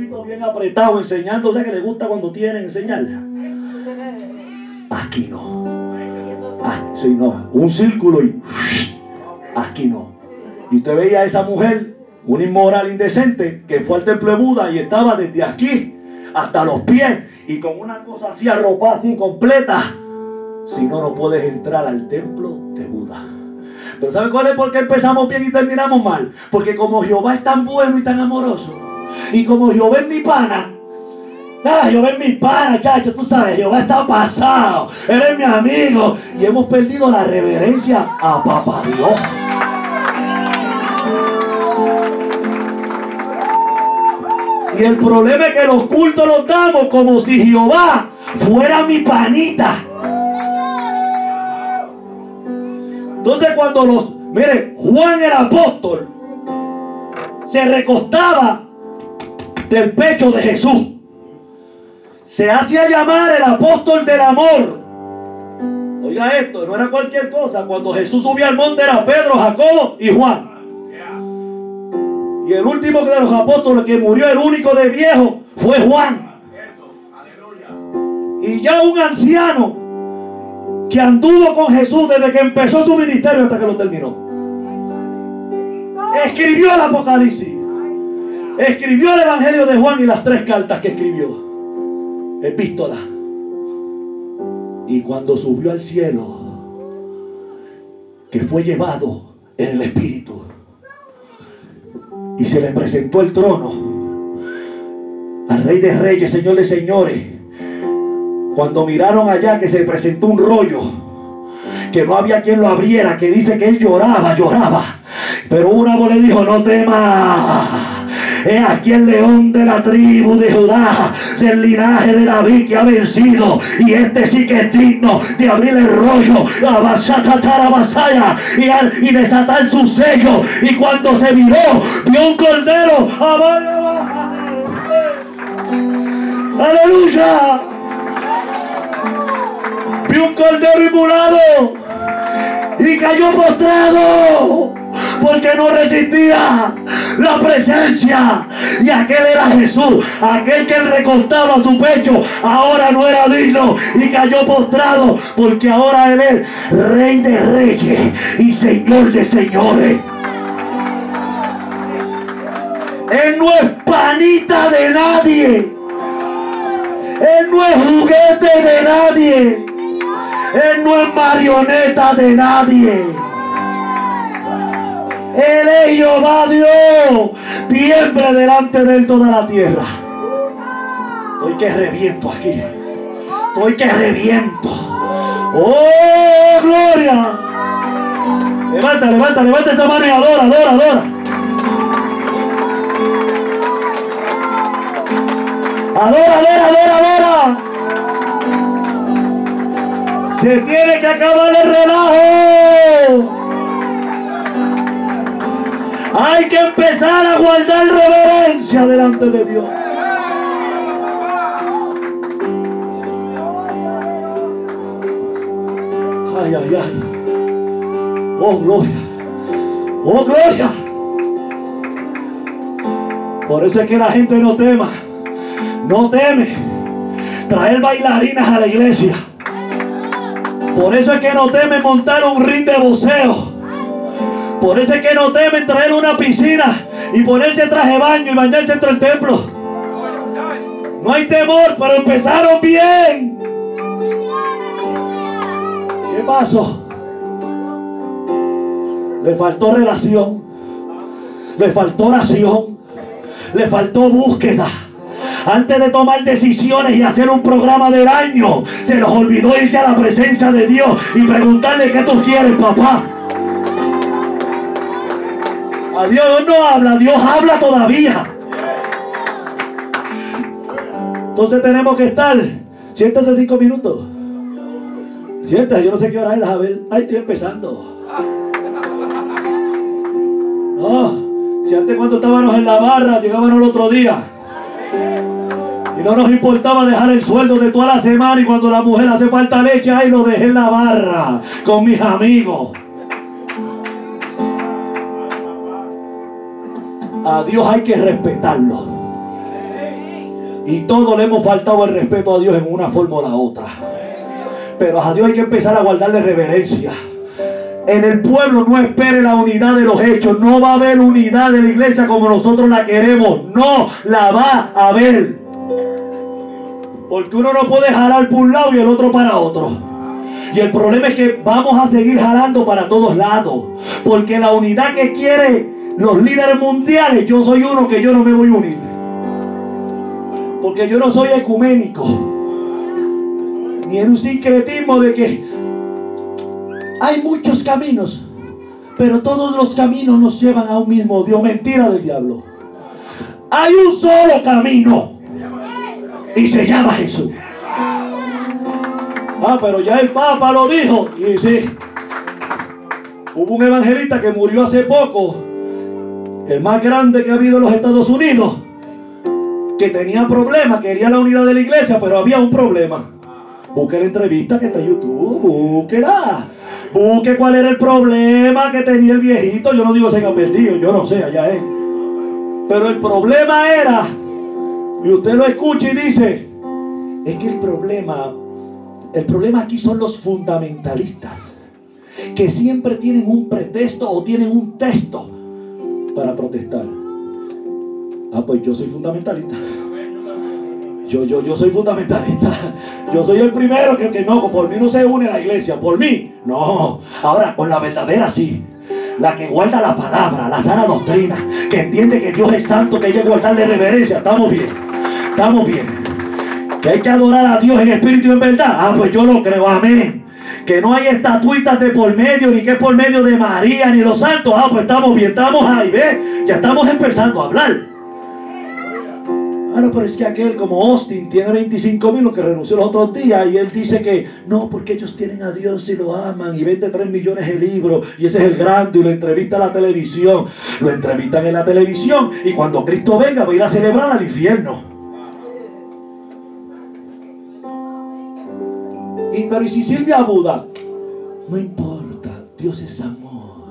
bien apretado, enseñando, o sea que le gusta cuando tienen enseñar. Aquí no. Ah, sí, no. Un círculo y aquí no. Y usted veía a esa mujer, una inmoral indecente, que fue al templo de Buda y estaba desde aquí hasta los pies y con una cosa así arropada, así completa. Si no, no puedes entrar al templo de Buda. Pero ¿sabe cuál es por qué empezamos bien y terminamos mal? Porque como Jehová es tan bueno y tan amoroso, y como Jehová es mi pana, Ah, Jehová es mi pana, chacho, tú sabes, Jehová está pasado, eres mi amigo. Y hemos perdido la reverencia a Papá Dios. Y el problema es que los cultos los damos como si Jehová fuera mi panita. Entonces cuando los, mire, Juan el apóstol se recostaba del pecho de Jesús. Se hacía llamar el apóstol del amor. Oiga esto, no era cualquier cosa. Cuando Jesús subía al monte era Pedro, Jacobo y Juan. Y el último de los apóstoles que murió, el único de viejo, fue Juan. Y ya un anciano que anduvo con Jesús desde que empezó su ministerio hasta que lo terminó. Escribió el Apocalipsis. Escribió el Evangelio de Juan y las tres cartas que escribió. Epístola. Y cuando subió al cielo, que fue llevado en el Espíritu, y se le presentó el trono al Rey de Reyes, Señor de Señores, cuando miraron allá que se presentó un rollo, que no había quien lo abriera, que dice que él lloraba, lloraba. Pero una voz le dijo, no temas. He aquí el león de la tribu de Judá, del linaje de David que ha vencido. Y este sí que es digno de abrir el rollo, y, y desatar su sello. Y cuando se miró, vio un cordero. Aleluya. Vio un cordero inmulado y cayó postrado porque no resistía la presencia. Y aquel era Jesús, aquel que recostaba su pecho, ahora no era digno y cayó postrado porque ahora él es rey de reyes y señor de señores. Él no es panita de nadie. Él no es juguete de nadie. Él no es marioneta de nadie. Él es Jehová Dios. Tiemble delante de él toda la tierra. Estoy que reviento aquí. Estoy que reviento. ¡Oh, gloria! Levanta, levanta, levanta esa mano y adora, adora, adora. Adora, adora, adora, adora. Se tiene que acabar el relajo. Hay que empezar a guardar reverencia delante de Dios. Ay, ay, ay. Oh, gloria. Oh, gloria. Por eso es que la gente no tema. No teme traer bailarinas a la iglesia. Por eso es que no teme montar un ring de voceo. Por eso es que no temen traer una piscina y ponerse traje baño y bañarse dentro del templo. No hay temor, pero empezaron bien. ¿Qué pasó? Le faltó relación. Le faltó oración. Le faltó búsqueda. Antes de tomar decisiones y hacer un programa del año, se los olvidó irse a la presencia de Dios y preguntarle qué tú quieres, papá. A Dios no habla, Dios habla todavía. Entonces tenemos que estar. Siéntese cinco minutos. Siéntese, yo no sé qué hora es, a ver. Ahí estoy empezando. No, si antes cuando estábamos en la barra, llegábamos el otro día. Y no nos importaba dejar el sueldo de toda la semana y cuando la mujer hace falta leche, ahí lo dejé en la barra con mis amigos. A Dios hay que respetarlo. Y todos le hemos faltado el respeto a Dios en una forma o la otra. Pero a Dios hay que empezar a guardarle reverencia. En el pueblo no espere la unidad de los hechos. No va a haber unidad de la iglesia como nosotros la queremos. No la va a haber. Porque uno no puede jalar por un lado y el otro para otro. Y el problema es que vamos a seguir jalando para todos lados. Porque la unidad que quiere los líderes mundiales, yo soy uno que yo no me voy a unir. Porque yo no soy ecuménico. Ni en un sincretismo de que hay muchos caminos, pero todos los caminos nos llevan a un mismo Dios. Mentira del diablo. Hay un solo camino. Y se llama Jesús. Ah, pero ya el Papa lo dijo. Y sí. Hubo un evangelista que murió hace poco el más grande que ha habido en los Estados Unidos, que tenía problemas, quería la unidad de la iglesia, pero había un problema. Busque la entrevista que está en YouTube, búsquela. Busque cuál era el problema que tenía el viejito. Yo no digo se ha perdido, yo no sé, allá es. Pero el problema era, y usted lo escucha y dice, es que el problema, el problema aquí son los fundamentalistas, que siempre tienen un pretexto o tienen un texto para protestar. Ah, pues yo soy fundamentalista. Yo, yo, yo soy fundamentalista. Yo soy el primero que, que no, por mí no se une la iglesia, por mí. No. Ahora, con la verdadera sí. La que guarda la palabra, la sana doctrina, que entiende que Dios es santo, que hay que guardarle reverencia. Estamos bien. Estamos bien. Que hay que adorar a Dios en espíritu y en verdad. Ah, pues yo lo creo. Amén. Que no hay estatuitas de por medio, ni que por medio de María, ni los santos. Ah, pues estamos bien, estamos ahí, ¿ves? Ya estamos empezando a hablar. Ah, no, pero es que aquel como Austin tiene 25 mil, que renunció los otros días, y él dice que no, porque ellos tienen a Dios y lo aman, y vende 3 millones de libros, y ese es el grande, y lo entrevista a la televisión. Lo entrevistan en la televisión, y cuando Cristo venga va a ir a celebrar al infierno. Y, pero ¿y si Silvia Buda? No importa, Dios es amor.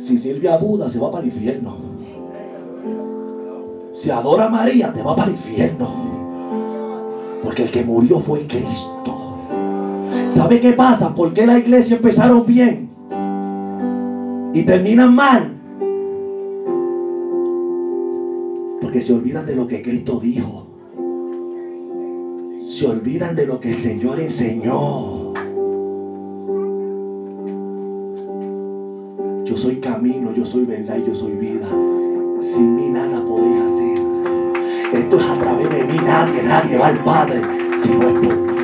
Si Silvia Buda se va para el infierno. Si adora a María, te va para el infierno. Porque el que murió fue Cristo. ¿Sabe qué pasa? ¿Por qué la iglesia empezaron bien y terminan mal? Porque se olvidan de lo que Cristo dijo. Se olvidan de lo que el Señor enseñó. Yo soy camino, yo soy verdad y yo soy vida. Sin mí nada podéis hacer. Esto es a través de mí. Nadie, nadie va al Padre si no es por mí.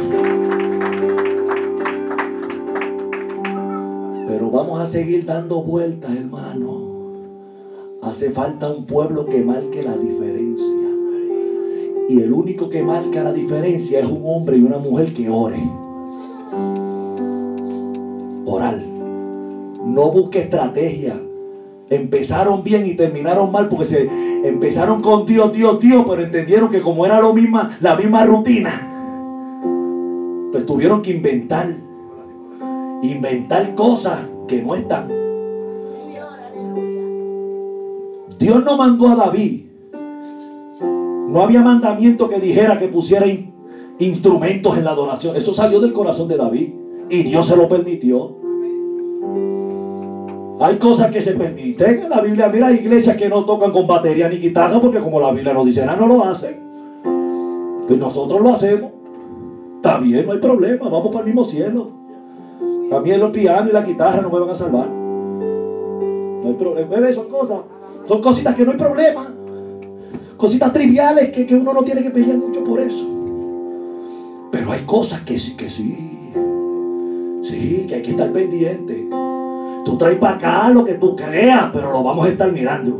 Pero vamos a seguir dando vueltas, hermano. Hace falta un pueblo que marque la diferencia. Y el único que marca la diferencia es un hombre y una mujer que ore. Orar. No busque estrategia. Empezaron bien y terminaron mal porque se empezaron con Dios, Dios, Dios, pero entendieron que como era lo misma, la misma rutina, pues tuvieron que inventar, inventar cosas que no están. Dios no mandó a David. No había mandamiento que dijera que pusiera in- instrumentos en la adoración. Eso salió del corazón de David y Dios se lo permitió. Hay cosas que se permiten en la Biblia. Mira, hay iglesias que no tocan con batería ni guitarra porque como la Biblia nos dice, "Ah, no lo hacen. Pues nosotros lo hacemos. Está bien, no hay problema. Vamos para el mismo cielo. A mí el piano y la guitarra no me van a salvar. No hay problema. Son cosas, son cositas que no hay problema. Cositas triviales que, que uno no tiene que pelear mucho por eso. Pero hay cosas que sí, que sí. Sí, que hay que estar pendiente. Tú traes para acá lo que tú creas, pero lo vamos a estar mirando.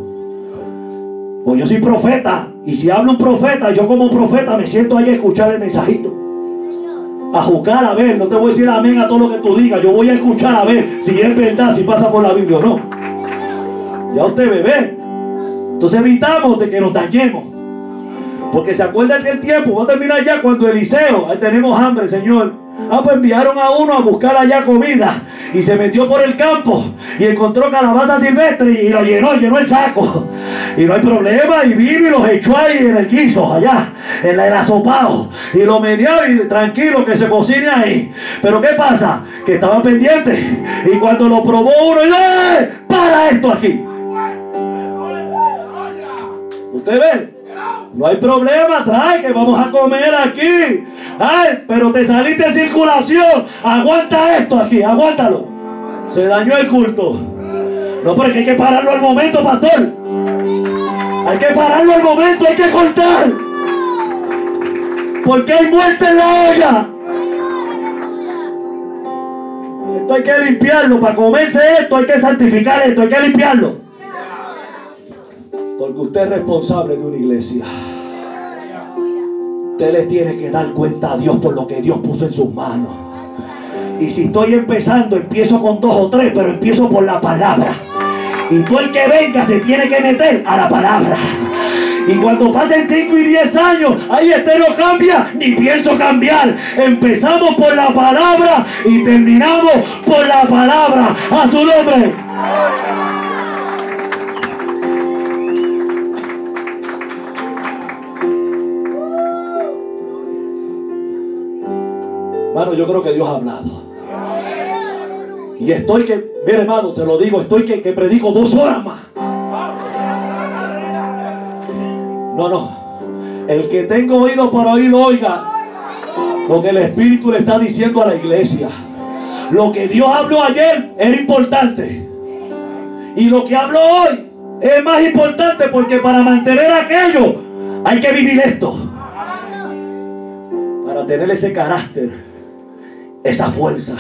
Pues yo soy profeta. Y si habla un profeta, yo como profeta me siento ahí a escuchar el mensajito. A juzgar a ver. No te voy a decir amén a todo lo que tú digas. Yo voy a escuchar a ver si es verdad, si pasa por la Biblia o no. Ya usted bebé. Entonces evitamos de que nos dañemos. Porque se acuerda que el tiempo, va a terminar ya cuando Eliseo, ahí tenemos hambre, Señor. Ah, pues enviaron a uno a buscar allá comida y se metió por el campo y encontró calabaza silvestre y lo llenó, llenó el saco. Y no hay problema, y vino y los echó ahí en el guiso, allá, en el asopado. Y lo metió y tranquilo que se cocine ahí. Pero ¿qué pasa? Que estaba pendiente. Y cuando lo probó uno, ¡eh! ¡Para esto aquí! ¿Usted ve? No hay problema, trae que vamos a comer aquí. Ay, pero te saliste de circulación. Aguanta esto aquí, aguántalo. Se dañó el culto. No, pero hay que pararlo al momento, pastor. Hay que pararlo al momento, hay que cortar. Porque hay muerte en la olla. Esto hay que limpiarlo. Para comerse esto hay que santificar esto, hay que limpiarlo. Porque usted es responsable de una iglesia. Usted le tiene que dar cuenta a Dios por lo que Dios puso en sus manos. Y si estoy empezando, empiezo con dos o tres, pero empiezo por la palabra. Y todo el que venga se tiene que meter a la palabra. Y cuando pasen 5 y 10 años, ahí este no cambia, ni pienso cambiar. Empezamos por la palabra y terminamos por la palabra. A su nombre. Hermano, yo creo que Dios ha hablado. Y estoy que, mire hermano, se lo digo, estoy que, predico dos horas más. No, no. El que tenga oído por oído, oiga lo que el Espíritu le está diciendo a la iglesia. Lo que Dios habló ayer era importante. Y lo que habló hoy es más importante porque para mantener aquello hay que vivir esto. Para tener ese carácter, esa fuerza.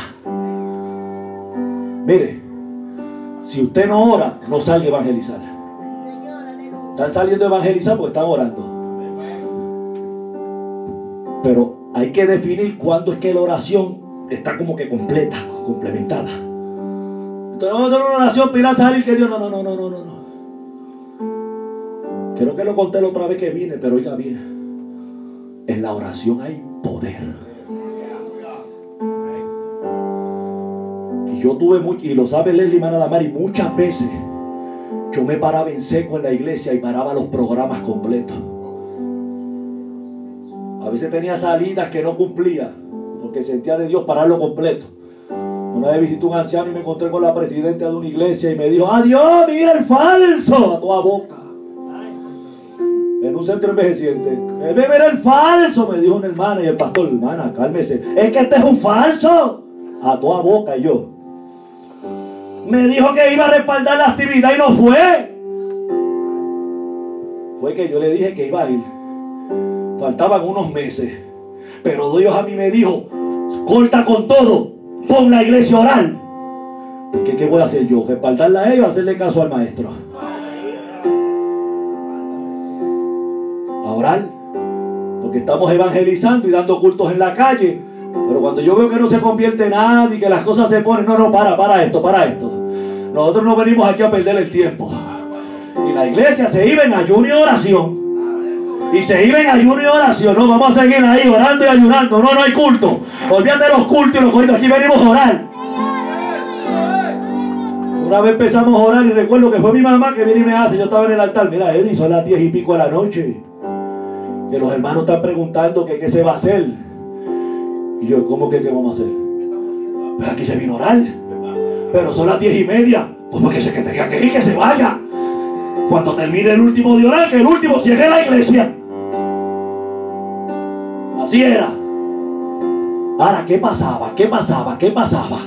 Mire, si usted no ora, no salga a evangelizar. Están saliendo a evangelizar porque están orando. Pero hay que definir cuándo es que la oración está como que completa, complementada. Entonces vamos a hacer una oración para salir que Dios no, no, no, no, no, no. Creo que lo conté la otra vez que vine, pero oiga bien. En la oración hay poder. Yo tuve mucho, y lo sabe Leslie Manadamari, muchas veces yo me paraba en seco en la iglesia y paraba los programas completos. A veces tenía salidas que no cumplía, porque sentía de Dios pararlo completo. Una vez visité un anciano y me encontré con la presidenta de una iglesia y me dijo, adiós, mira el falso, a toda boca. En un centro envejeciente. Beber el falso, me dijo una hermana y el pastor, hermana, cálmese. Es que este es un falso. A toda boca y yo. Me dijo que iba a respaldar la actividad y no fue. Fue que yo le dije que iba a ir. Faltaban unos meses. Pero Dios a mí me dijo, corta con todo, pon la iglesia oral. Porque ¿qué voy a hacer yo? ¿Respaldarla a ellos o hacerle caso al maestro? A orar. Porque estamos evangelizando y dando cultos en la calle. Pero cuando yo veo que no se convierte nadie que las cosas se ponen, no, no, para, para esto, para esto. Nosotros no venimos aquí a perder el tiempo. Y la iglesia se iba en ayuno y oración. Y se iba en ayuno y oración. No, vamos a seguir ahí orando y ayunando. No, no hay culto. Olvídate de los cultos y los cultos. Aquí venimos a orar. Una vez empezamos a orar y recuerdo que fue mi mamá que viene y me hace. Yo estaba en el altar. Mira, Eddie, son las diez y pico de la noche. Que los hermanos están preguntando que qué se va a hacer. Y yo, ¿cómo que qué vamos a hacer? Pues aquí se vino a orar. Pero son las diez y media. Pues porque sé que tenía que ir, que se vaya. Cuando termine el último de orar, que el último cierre la iglesia. Así era. Ahora, ¿qué pasaba? ¿Qué pasaba? ¿Qué pasaba?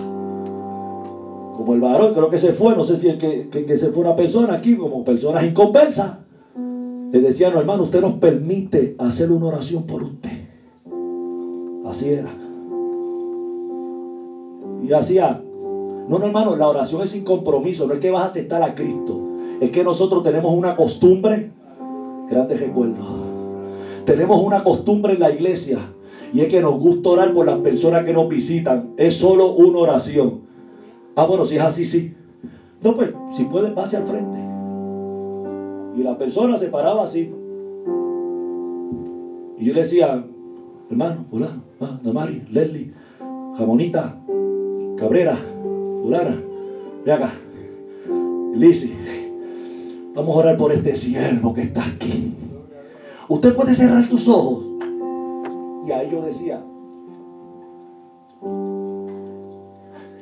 Como el varón, creo que se fue, no sé si el que se fue una persona aquí, como personas inconversas. Le decían, no, hermano, usted nos permite hacer una oración por usted. Así era. Y hacía, no, no, hermano, la oración es sin compromiso, no es que vas a aceptar a Cristo. Es que nosotros tenemos una costumbre, grandes recuerdos. Tenemos una costumbre en la iglesia y es que nos gusta orar por las personas que nos visitan. Es solo una oración. Ah, bueno, si es así, sí. No, pues, si puede, pase al frente. Y la persona se paraba así. Y yo le decía, hermano, ah, Damari, Leslie, Jamonita, Cabrera, fulana, ve acá. Lisi, vamos a orar por este siervo que está aquí. Usted puede cerrar tus ojos. Y ahí yo decía,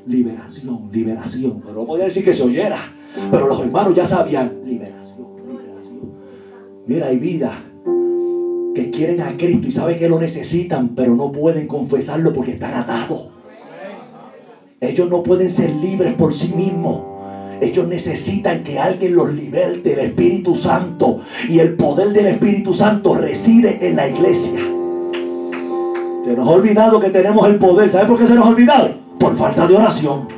liberación, liberación. Pero no podía decir que se oyera. Pero los hermanos ya sabían, liberación, liberación. Mira, hay vida que quieren a Cristo y saben que lo necesitan, pero no pueden confesarlo porque están atados. Ellos no pueden ser libres por sí mismos. Ellos necesitan que alguien los liberte, el Espíritu Santo. Y el poder del Espíritu Santo reside en la iglesia. Se nos ha olvidado que tenemos el poder. ¿Sabe por qué se nos ha olvidado? Por falta de oración.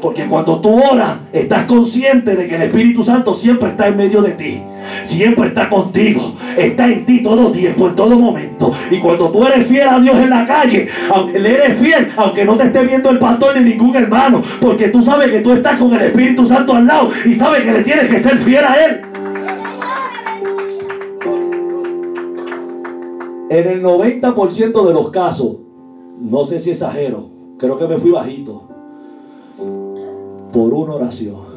Porque cuando tú oras, estás consciente de que el Espíritu Santo siempre está en medio de ti. Siempre está contigo. Está en ti todo tiempo, en todo momento. Y cuando tú eres fiel a Dios en la calle, le eres fiel, aunque no te esté viendo el pastor ni ningún hermano. Porque tú sabes que tú estás con el Espíritu Santo al lado y sabes que le tienes que ser fiel a Él. En el 90% de los casos, no sé si exagero, creo que me fui bajito, por una oración.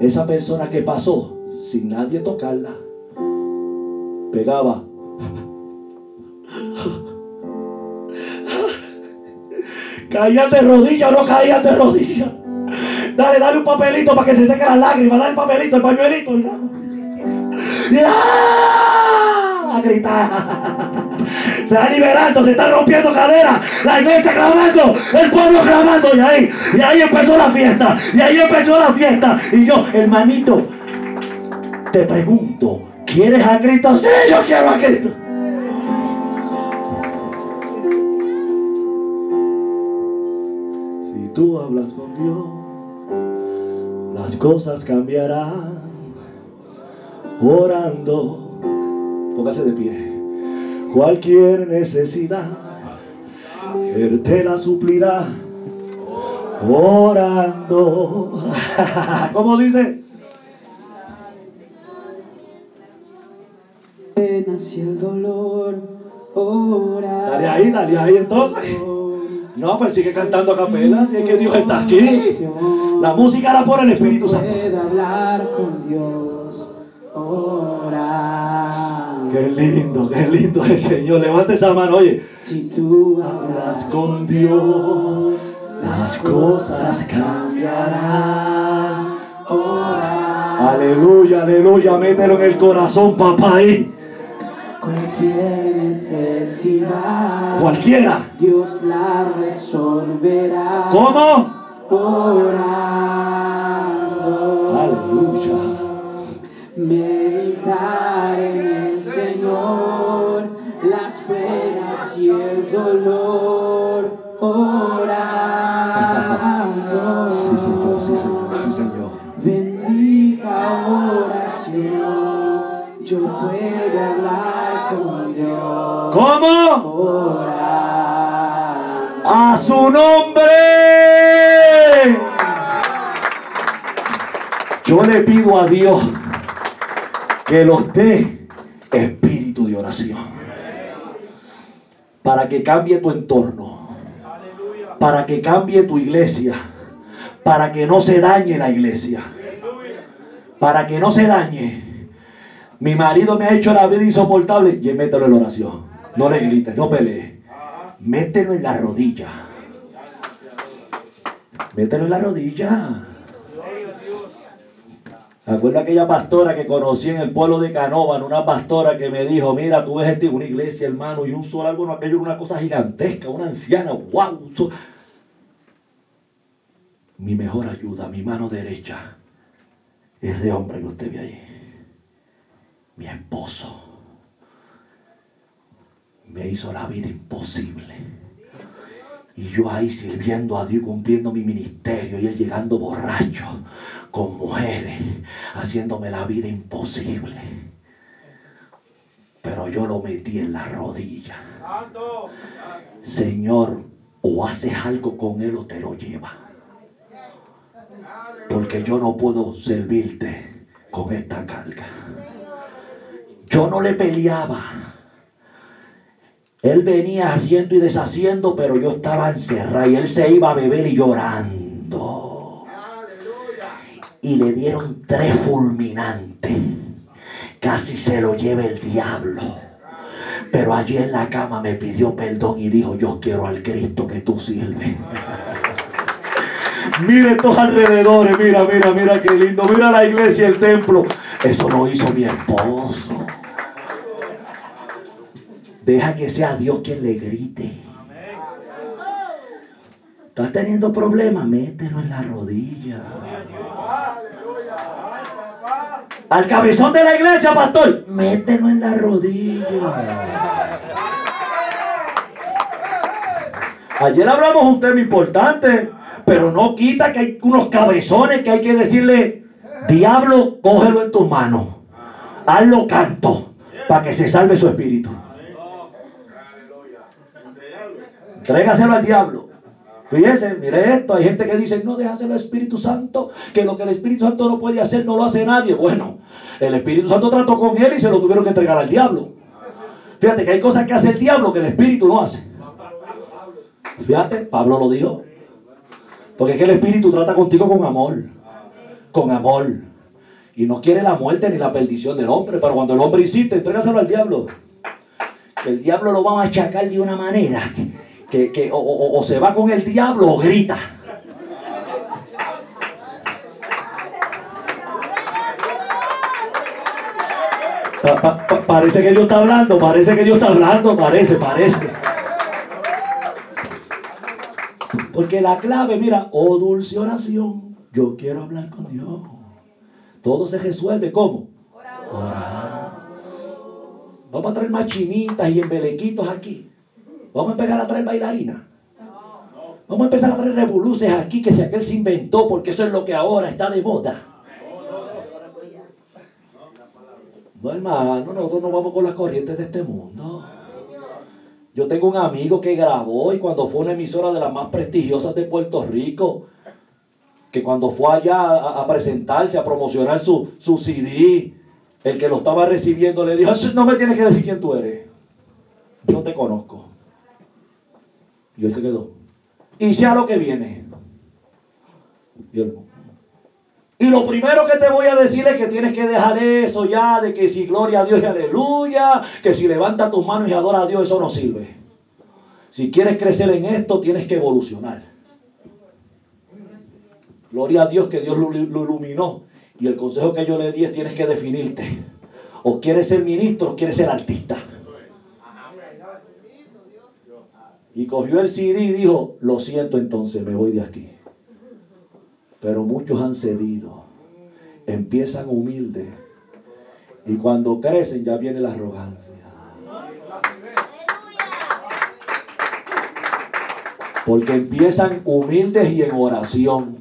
Esa persona que pasó sin nadie tocarla, pegaba. Caías de rodillas o no caías de rodillas. Dale, dale un papelito para que se seque las lágrimas. Dale el papelito, el pañuelito. Y ¡ah! a gritar. Está liberando, se está rompiendo cadera. La iglesia clamando, el pueblo clamando. Y ahí, y ahí empezó la fiesta. Y ahí empezó la fiesta. Y yo, hermanito, te pregunto, ¿quieres a Cristo? Sí, yo quiero a Cristo. Si tú hablas con Dios, las cosas cambiarán. Orando, póngase de pie. Cualquier necesidad, Él te la suplirá. Orando. <laughs> ¿Cómo dice? nació el dolor, ora. Dale ahí, dale ahí entonces. No, pues sigue cantando a capela, si es que Dios está aquí. La música la pone el Espíritu Santo. Hablar con Dios, ora. Qué lindo, qué lindo el Señor. Levante esa mano, oye. Si tú Hablas con Dios, las cosas cambiarán. ora. Aleluya, aleluya, mételo en el corazón, papá ahí. Cualquier necesidad, Cualquiera. Dios la resolverá. ¿Cómo? Orando. Aleluya. Meditar en el Señor, las penas y el dolor. Orando. Sí, Señor, sí, Señor, sí, Señor. Bendita oración, yo puedo hablar con Dios. ¿Cómo? Orando. A su nombre. Yo le pido a Dios que los dé espíritu de oración. Para que cambie tu entorno. Para que cambie tu iglesia. Para que no se dañe la iglesia. Para que no se dañe. Mi marido me ha hecho la vida insoportable. Y mételo en la oración. No le grites, no pelees. Mételo en la rodilla. Mételo en la rodilla. Acuerdo aquella pastora que conocí en el pueblo de Canóvano, una pastora que me dijo, mira, tú ves este, una iglesia, hermano, y un sol, no, aquello era una cosa gigantesca, una anciana, wow. Mi mejor ayuda, mi mano derecha, ese hombre que usted ve ahí, mi esposo, me hizo la vida imposible. Y yo ahí sirviendo a Dios, cumpliendo mi ministerio, y él llegando borracho, con mujeres, haciéndome la vida imposible. Pero yo lo metí en la rodilla. Señor, o haces algo con él o te lo lleva. Porque yo no puedo servirte con esta carga. Yo no le peleaba. Él venía haciendo y deshaciendo, pero yo estaba encerrado y él se iba a beber y llorando. Y le dieron tres fulminantes. Casi se lo lleva el diablo. Pero allí en la cama me pidió perdón y dijo, yo quiero al Cristo que tú sirves. <laughs> Mire estos alrededores, mira, mira, mira qué lindo. Mira la iglesia, el templo. Eso lo hizo mi esposo. Deja que sea Dios quien le grite. ¿Estás teniendo problemas? Mételo en la rodilla. Al cabezón de la iglesia, pastor, mételo en la rodilla. Ayer hablamos un tema importante, pero no quita que hay unos cabezones que hay que decirle, diablo, cógelo en tus manos. Hazlo canto para que se salve su espíritu. Trégaselo al diablo. Fíjese, mire esto, hay gente que dice, no déjaselo al Espíritu Santo, que lo que el Espíritu Santo no puede hacer no lo hace nadie. Bueno, el Espíritu Santo trató con él y se lo tuvieron que entregar al diablo. Fíjate que hay cosas que hace el diablo que el Espíritu no hace. Fíjate, Pablo lo dijo. Porque es que el Espíritu trata contigo con amor. Con amor. Y no quiere la muerte ni la perdición del hombre. Pero cuando el hombre insiste, entrégaselo al diablo. Que el diablo lo va a machacar de una manera que, que o, o- o se va con el diablo o grita. Pa- pa- pa- parece que Dios está hablando, parece que Dios está hablando, parece, parece. Porque la clave, mira, oh dulce oración, yo quiero hablar con Dios. Todo se resuelve, ¿cómo? Orando. Vamos a traer machinitas y embelequitos aquí. Vamos a empezar a traer bailarinas. Vamos a empezar a traer revoluces aquí que si aquel se inventó, porque eso es lo que ahora está de moda. No, hermano, nosotros no vamos con las corrientes de este mundo. Yo tengo un amigo que grabó y cuando fue una emisora de las más prestigiosas de Puerto Rico, que cuando fue allá a, presentarse, a promocionar su CD, el que lo estaba recibiendo le dijo, no me tienes que decir quién tú eres. Yo te conozco. Y él se quedó. Y sea lo que viene. Y él, y lo primero que te voy a decir es que tienes que dejar eso ya de que si gloria a Dios y aleluya, que si levanta tus manos y adora a Dios, eso no sirve. Si quieres crecer en esto, tienes que evolucionar. Gloria a Dios que Dios lo, lo iluminó. Y el consejo que yo le di es tienes que definirte. O quieres ser ministro o quieres ser artista. Y cogió el CD y dijo, lo siento entonces, me voy de aquí. Pero muchos han cedido. Empiezan humildes. Y cuando crecen ya viene la arrogancia. Porque empiezan humildes y en oración.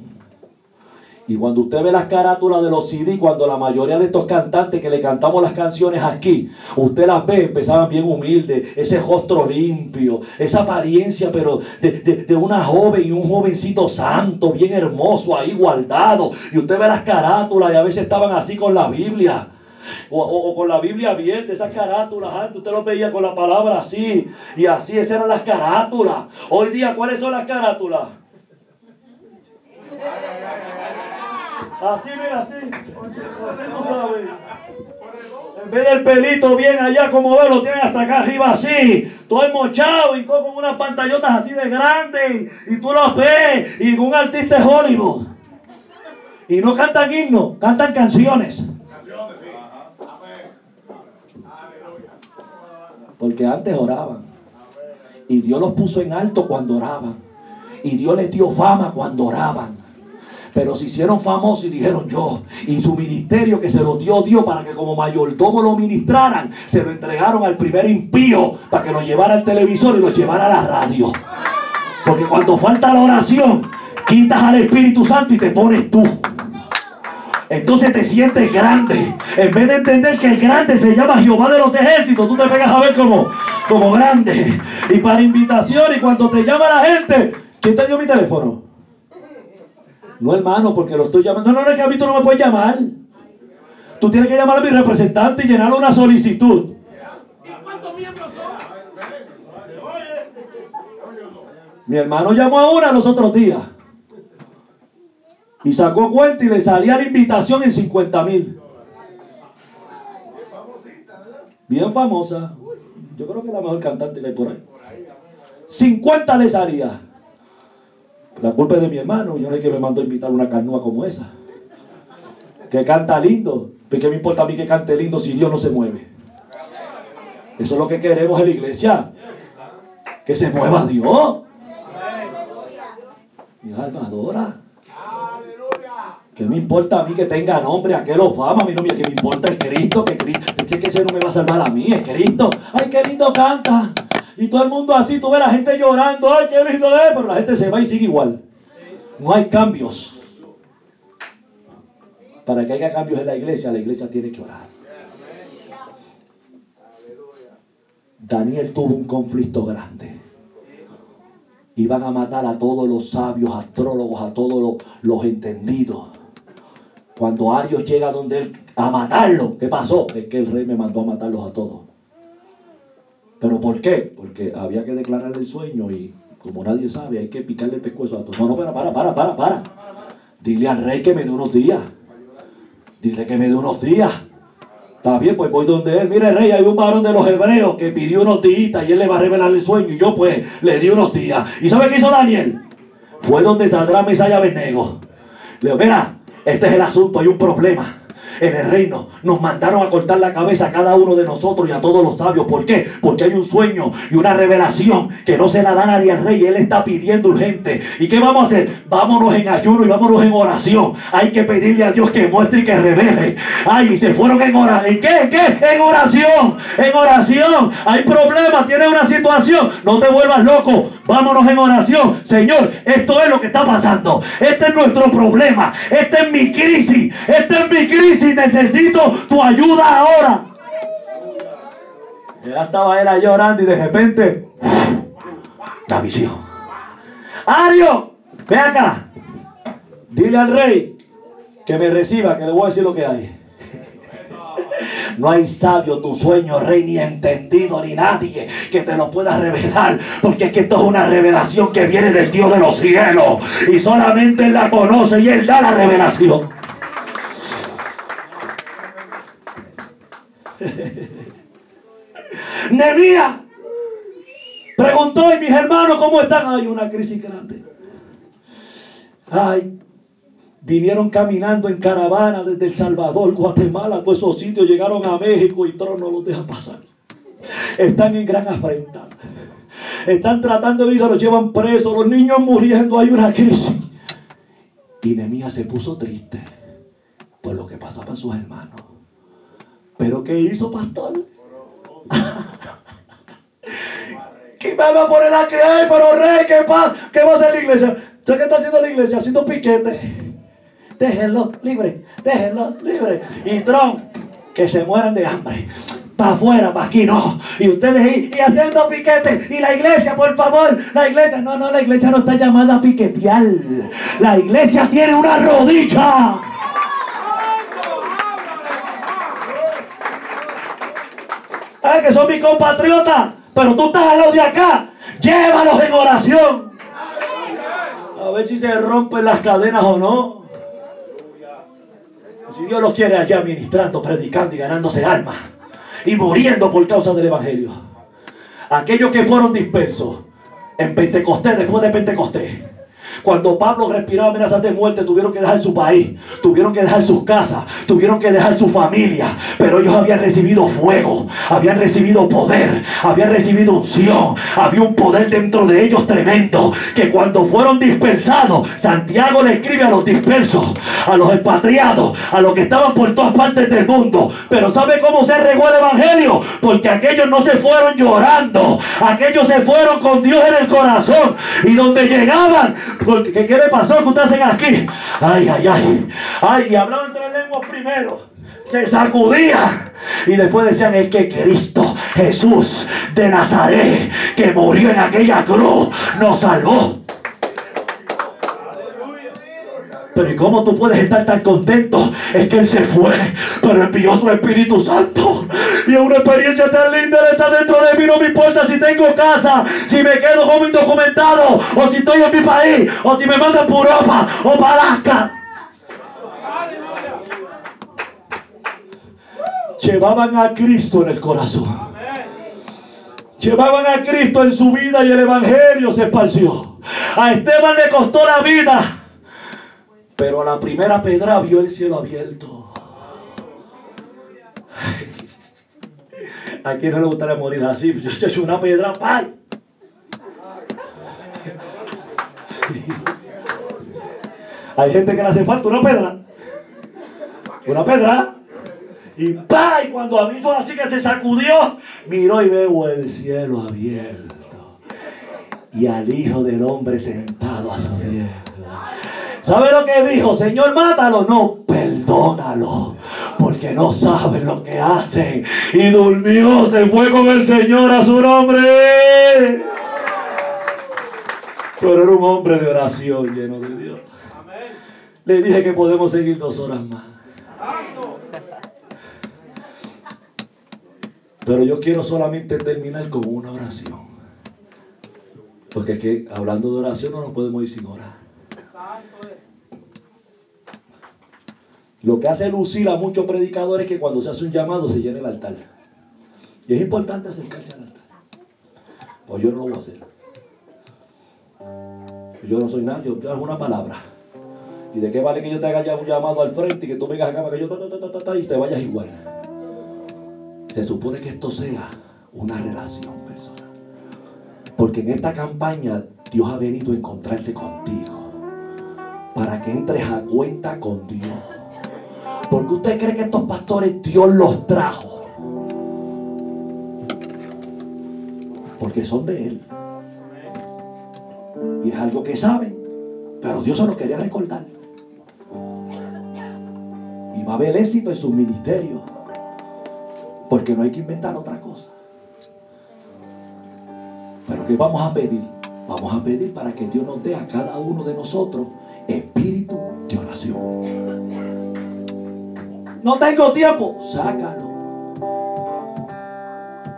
Y cuando usted ve las carátulas de los CD, cuando la mayoría de estos cantantes que le cantamos las canciones aquí, usted las ve, empezaban bien humildes, ese rostro limpio, esa apariencia, pero de, de, de, una joven y un jovencito santo, bien hermoso, ahí guardado. Y usted ve las carátulas y a veces estaban así con la Biblia. O, o, o, con la Biblia abierta, esas carátulas antes usted lo veía con la palabra así, y así, esas eran las carátulas. Hoy día, ¿cuáles son las carátulas? Así, mira, así. En vez del pelito bien allá, como ve, lo tienen hasta acá arriba así. Todo mochado y todo con unas pantallotas así de grandes. Y tú los ves. Y un artista de Hollywood. Y no cantan himnos, cantan canciones. Porque antes oraban. Y Dios los puso en alto cuando oraban. Y Dios les dio fama cuando oraban. Pero se hicieron famosos y dijeron yo. Y su ministerio que se los dio Dios para que como mayordomo lo ministraran, se lo entregaron al primer impío para que lo llevara al televisor y lo llevara a la radio. Porque cuando falta la oración, quitas al Espíritu Santo y te pones tú. Entonces te sientes grande. En vez de entender que el grande se llama Jehová de los ejércitos, tú te pegas a ver como, como grande. Y para invitación, y cuando te llama la gente, ¿quién te dio mi teléfono? No, hermano, porque lo estoy llamando. No, no, es que a mí tú no me puedes llamar. Tú tienes que llamar a mi representante y llenarle una solicitud. Mi hermano llamó a una los otros días. Y sacó cuenta y le salía la invitación en 50 mil. Bien famosa. Yo creo que es la mejor cantante que hay por ahí. 50 le salía. La culpa es de mi hermano. Yo no sé quién le mandó a invitar una carnúa como esa. Que canta lindo. ¿Pero qué me importa a mí que cante lindo si Dios no se mueve? Eso es lo que queremos en la iglesia. Que se mueva Dios. Mi alma adora. ¿Qué me importa a mí que tenga nombre, a que lo fama? A mí no me, que me importa es Cristo, que Cristo, es que ese no me va a salvar a mí, es Cristo. Ay, qué lindo canta. Y todo el mundo así, tú ves la gente llorando, ay, qué lindo es, pero la gente se va y sigue igual. No hay cambios. Para que haya cambios en la iglesia, la iglesia tiene que orar. Daniel tuvo un conflicto grande. Iban a matar a todos los sabios, astrólogos, a todos los, entendidos. Cuando Arios llega donde él a matarlo, ¿qué pasó? Es que el rey me mandó a matarlos a todos. ¿Pero por qué? Porque había que declarar el sueño y como nadie sabe, hay que picarle el pescuezo a todos. No, no, para, para, para, para, para. Dile al rey que me dé unos días. Dile que me dé unos días. Está bien, pues voy donde él. Mire, rey, hay un varón de los hebreos que pidió unos días y él le va a revelar el sueño. Y yo, pues, le di unos días. ¿Y sabe qué hizo Daniel? Fue donde saldrá Mesaya Benego. Le digo, mira, este es el asunto, hay un problema. En el reino. Nos mandaron a cortar la cabeza a cada uno de nosotros y a todos los sabios. ¿Por qué? Porque hay un sueño y una revelación que no se la da nadie al rey. Él está pidiendo urgente. ¿Y qué vamos a hacer? Vámonos en ayuno y vámonos en oración. Hay que pedirle a Dios que muestre y que revele. Ay, y se fueron en oración. ¿En qué? ¿En qué? En oración. En oración. Hay problemas, tienes una situación. No te vuelvas loco. Vámonos en oración. Señor, esto es lo que está pasando. Este es nuestro problema. Esta es mi crisis. Esta es mi crisis. Necesito tu ayuda ahora. Ya estaba él ahí llorando y de repente la visión. Ario, ve acá. Dile al rey que me reciba, que le voy a decir lo que hay. No hay sabio tu sueño, rey, ni entendido, ni nadie que te lo pueda revelar. Porque es que esto es una revelación que viene del Dios de los cielos. Y solamente Él la conoce y Él da la revelación. <laughs> Nemía preguntó y mis hermanos cómo están. Hay una crisis grande. Ay, vinieron caminando en caravana desde El Salvador, Guatemala, todos esos sitios, llegaron a México y Tron no los deja pasar. Están en gran afrenta. Están tratando de ir, los llevan presos, los niños muriendo, hay una crisis. Y Nemía se puso triste por lo que pasaba a sus hermanos. Pero ¿qué hizo, pastor? <laughs> ¿Qué me va a poner a creer? Pero rey, ¿qué, pa ¿qué va a hacer la iglesia? ¿Sabes qué está haciendo la iglesia? Haciendo piquete. Déjenlo libre, déjenlo libre. Y Trump, que se mueran de hambre. Para afuera, para aquí no. Y ustedes ahí, y haciendo piquete. Y la iglesia, por favor, la iglesia. No, no, la iglesia no está llamada a piquetear. La iglesia tiene una rodilla. Ay, que son mis compatriotas. Pero tú estás al lado de acá. Llévalos en oración. A ver si se rompen las cadenas o no. Si Dios los quiere allá ministrando, predicando y ganándose almas. Y muriendo por causa del Evangelio. Aquellos que fueron dispersos en Pentecostés, después de Pentecostés. Cuando Pablo respiraba amenazas de muerte, tuvieron que dejar su país, tuvieron que dejar sus casas, tuvieron que dejar su familia. Pero ellos habían recibido fuego, habían recibido poder, habían recibido unción. Había un poder dentro de ellos tremendo. Que cuando fueron dispersados, Santiago le escribe a los dispersos, a los expatriados, a los que estaban por todas partes del mundo. Pero ¿sabe cómo se regó el evangelio? Porque aquellos no se fueron llorando, aquellos se fueron con Dios en el corazón. Y donde llegaban, porque, ¿qué, ¿qué le pasó que ustedes hacen aquí? Ay, ay, ay. Ay, y hablaban tres lenguas primero. Se sacudía. Y después decían, es que Cristo, Jesús de Nazaret, que murió en aquella cruz, nos salvó. Pero ¿y cómo tú puedes estar tan contento? Es que Él se fue, pero envió su Espíritu Santo. Y es una experiencia tan linda, Él está dentro de mí, no me importa si tengo casa, si me quedo como indocumentado, o si estoy en mi país, o si me mandan por Europa o para Alaska. Llevaban a Cristo en el corazón. Llevaban a Cristo en su vida y el Evangelio se esparció. A Esteban le costó la vida. Pero a la primera pedra vio el cielo abierto. ¿A quién no le gustaría morir así? Yo he hecho una pedra, ¡pay! Hay gente que le hace falta una pedra. Una pedra. Y ¡pay! Cuando fue así que se sacudió, miró y veo el cielo abierto. Y al Hijo del Hombre sentado a su diestra. ¿Sabe lo que dijo? Señor, mátalo. No, perdónalo. Porque no saben lo que hacen. Y durmió, se fue con el Señor a su nombre. Pero era un hombre de oración lleno de Dios. Le dije que podemos seguir dos horas más. Pero yo quiero solamente terminar con una oración. Porque es que hablando de oración no nos podemos ir sin orar. Lo que hace lucir a muchos predicadores es que cuando se hace un llamado se llena el altar. Y es importante acercarse al altar. Pues yo no lo voy a hacer. Yo no soy nadie, yo hago una palabra. ¿Y de qué vale que yo te haga ya un llamado al frente y que tú vengas acá para que yo ta, ta, ta, y te vayas igual? Se supone que esto sea una relación personal. Porque en esta campaña Dios ha venido a encontrarse contigo para que entres a cuenta con Dios. Porque usted cree que estos pastores Dios los trajo. Porque son de Él. Y es algo que saben. Pero Dios se lo quería recordar. Y va a haber éxito en sus ministerios. Porque no hay que inventar otra cosa. Pero ¿qué vamos a pedir? Vamos a pedir para que Dios nos dé a cada uno de nosotros espíritu de oración. No tengo tiempo, sácalo.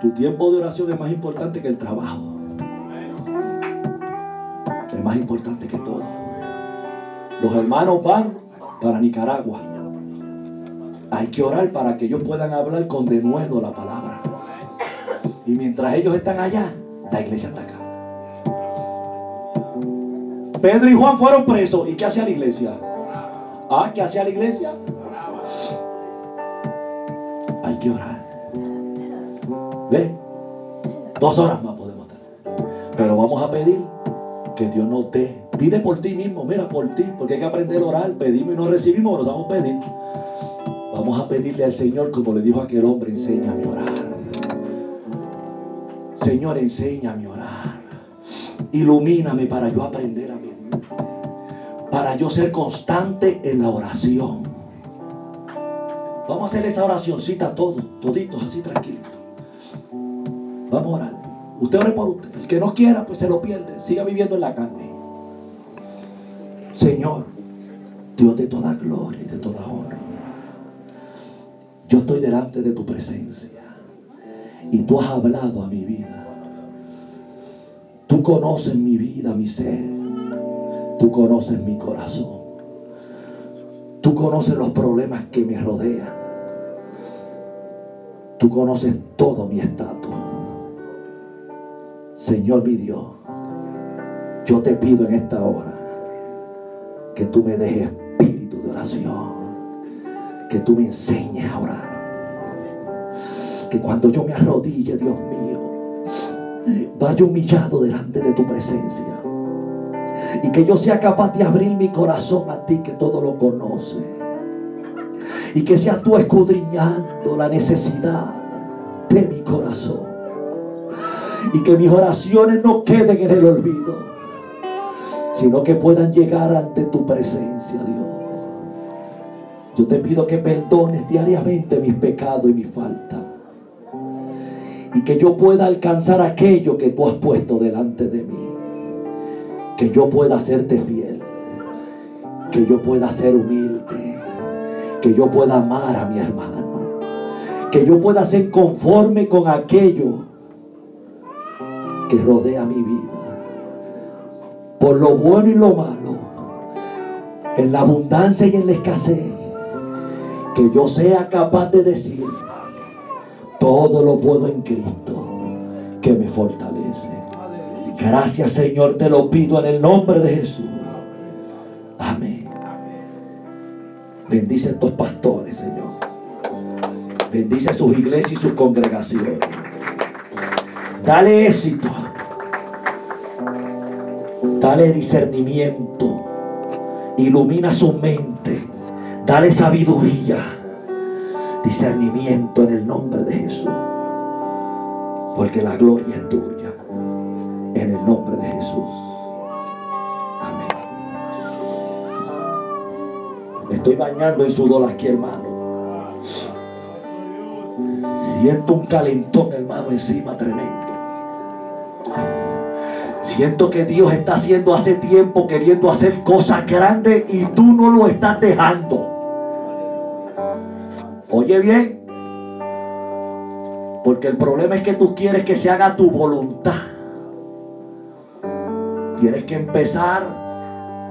Tu tiempo de oración es más importante que el trabajo. Es más importante que todo. Los hermanos van para Nicaragua. Hay que orar para que ellos puedan hablar con denuedo la palabra. Y mientras ellos están allá, la iglesia está acá. Pedro y Juan fueron presos. ¿Y qué hacía la iglesia? Ah, ¿qué hacía la iglesia? Que orar. ¿Ve? Dos horas más podemos estar. Pero vamos a pedir que Dios nos dé. Pide por ti mismo, mira por ti, porque hay que aprender a orar. Pedimos y no recibimos, pero vamos a pedir. Vamos a pedirle al Señor, como le dijo aquel hombre, enséñame a orar. Señor, enséñame a orar. Ilumíname para yo aprender a vivir. Para yo ser constante en la oración. Vamos a hacer esa oracioncita todos, toditos así tranquilos. Vamos a orar. Usted ore por usted. El que no quiera, pues se lo pierde. Siga viviendo en la carne. Señor, Dios de toda gloria y de toda honra. Yo estoy delante de tu presencia. Y tú has hablado a mi vida. Tú conoces mi vida, mi ser. Tú conoces mi corazón. Tú conoces los problemas que me rodean. Tú conoces todo mi estatus. Señor mi Dios, yo te pido en esta hora que tú me dejes espíritu de oración. Que tú me enseñes a orar. Que cuando yo me arrodille, Dios mío, vaya humillado delante de tu presencia. Y que yo sea capaz de abrir mi corazón a ti que todo lo conoce. Y que seas tú escudriñando la necesidad de mi corazón. Y que mis oraciones no queden en el olvido, sino que puedan llegar ante tu presencia, Dios. Yo te pido que perdones diariamente mis pecados y mis faltas. Y que yo pueda alcanzar aquello que tú has puesto delante de mí. Que yo pueda hacerte fiel. Que yo pueda ser humilde. Que yo pueda amar a mi hermano. Que yo pueda ser conforme con aquello que rodea mi vida. Por lo bueno y lo malo. En la abundancia y en la escasez. Que yo sea capaz de decir, todo lo puedo en Cristo que me fortalece. Gracias Señor, te lo pido en el nombre de Jesús. Amén. Bendice a estos pastores, Señor. Bendice a sus iglesias y sus congregaciones. Dale éxito. Dale discernimiento. Ilumina su mente. Dale sabiduría. Discernimiento en el nombre de Jesús. Porque la gloria es tuya. En el nombre de Jesús. Amén. Me estoy bañando en sudor aquí, hermano. Siento un calentón, hermano, encima tremendo. Siento que Dios está haciendo hace tiempo queriendo hacer cosas grandes y tú no lo estás dejando. Oye bien, porque el problema es que tú quieres que se haga tu voluntad. Tienes que empezar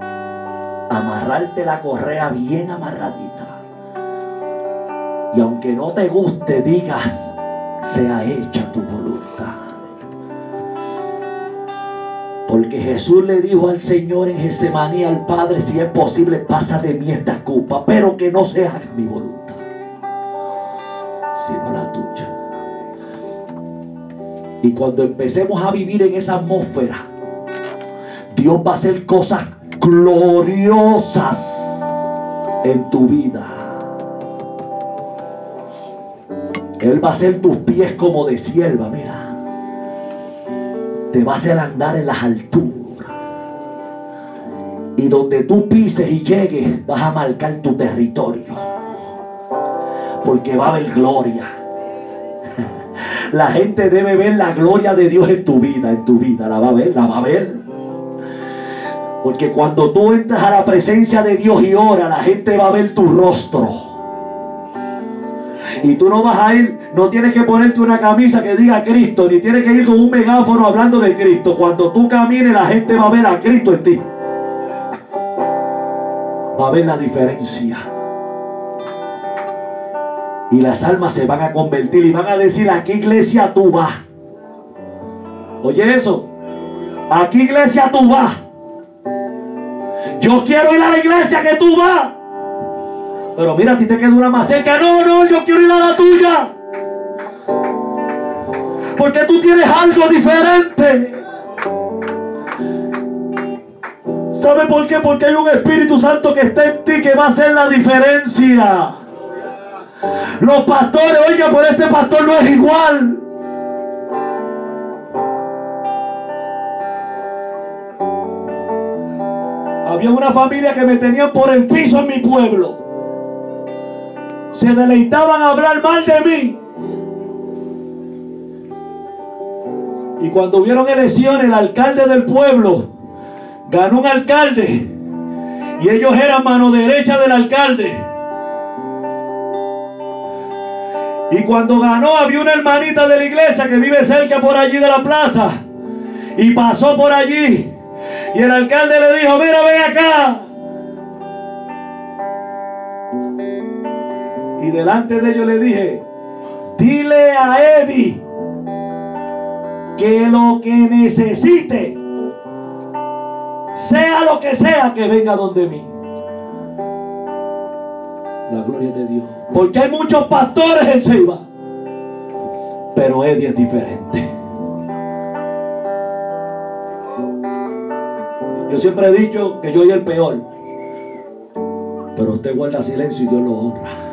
a amarrarte la correa bien amarradita. Y aunque no te guste, digas, sea hecha tu voluntad. Porque Jesús le dijo al Señor en Getsemaní al Padre, si es posible, pasa de mí esta culpa, pero que no se haga mi voluntad, sino la tuya. Y cuando empecemos a vivir en esa atmósfera, Dios va a hacer cosas gloriosas en tu vida. Él va a hacer tus pies como de sierva, mira. Te va a hacer andar en las alturas. Y donde tú pises y llegues, vas a marcar tu territorio. Porque va a haber gloria. <laughs> La gente debe ver la gloria de Dios en tu vida, en tu vida. La va a ver, la va a ver. Porque cuando tú entras a la presencia de Dios y ora, la gente va a ver tu rostro. Y tú no vas a ir, no tienes que ponerte una camisa que diga Cristo, ni tienes que ir con un megáfono hablando de Cristo. Cuando tú camines, la gente va a ver a Cristo en ti. Va a ver la diferencia. Y las almas se van a convertir y van a decir, ¿a qué iglesia tú vas? Oye eso. ¿A qué iglesia tú vas? Yo quiero ir a la iglesia que tú vas. Pero mira, a ti te queda una más cerca. No, no, yo quiero ir a la tuya. Porque tú tienes algo diferente. ¿Sabe por qué? Porque hay un Espíritu Santo que está en ti que va a hacer la diferencia. Los pastores, oiga, por este pastor no es igual. Había una familia que me tenían por el piso en mi pueblo. Se deleitaban a hablar mal de mí. Y cuando hubieron elecciones, el alcalde del pueblo ganó un alcalde. Y ellos eran mano derecha del alcalde. Y cuando ganó, había una hermanita de la iglesia que vive cerca por allí de la plaza. Y pasó por allí. Y el alcalde le dijo, mira, ven acá. Y delante de ellos le dije, dile a Eddie que lo que necesite, sea lo que sea, que venga donde mí. La gloria de Dios. Porque hay muchos pastores en Ceiba. Pero Eddie es diferente. Yo siempre he dicho que yo soy el peor. Pero usted guarda silencio y Dios lo honra.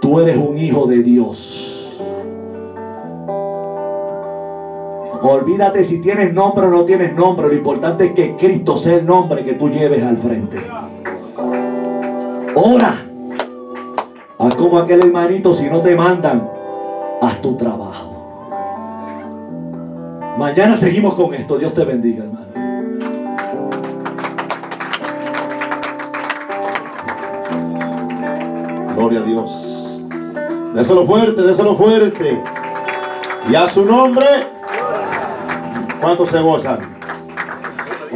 Tú eres un hijo de Dios. Olvídate si tienes nombre o no tienes nombre. Lo importante es que Cristo sea el nombre que tú lleves al frente. Ora. Haz como aquel hermanito, si no te mandan, haz tu trabajo. Mañana seguimos con esto. Dios te bendiga, hermano. Gloria a Dios. Déselo fuerte, déselo fuerte. Y a su nombre, ¿cuántos se gozan?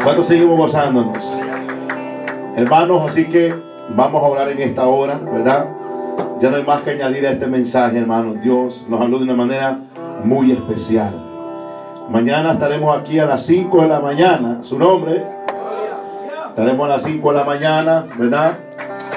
¿Cuántos seguimos gozándonos? Hermanos, así que vamos a orar en esta hora, ¿verdad? Ya no hay más que añadir a este mensaje, hermanos. Dios nos habló de una manera muy especial. Mañana estaremos aquí a las 5 de la mañana. Su nombre. Estaremos a las 5 de la mañana, ¿verdad?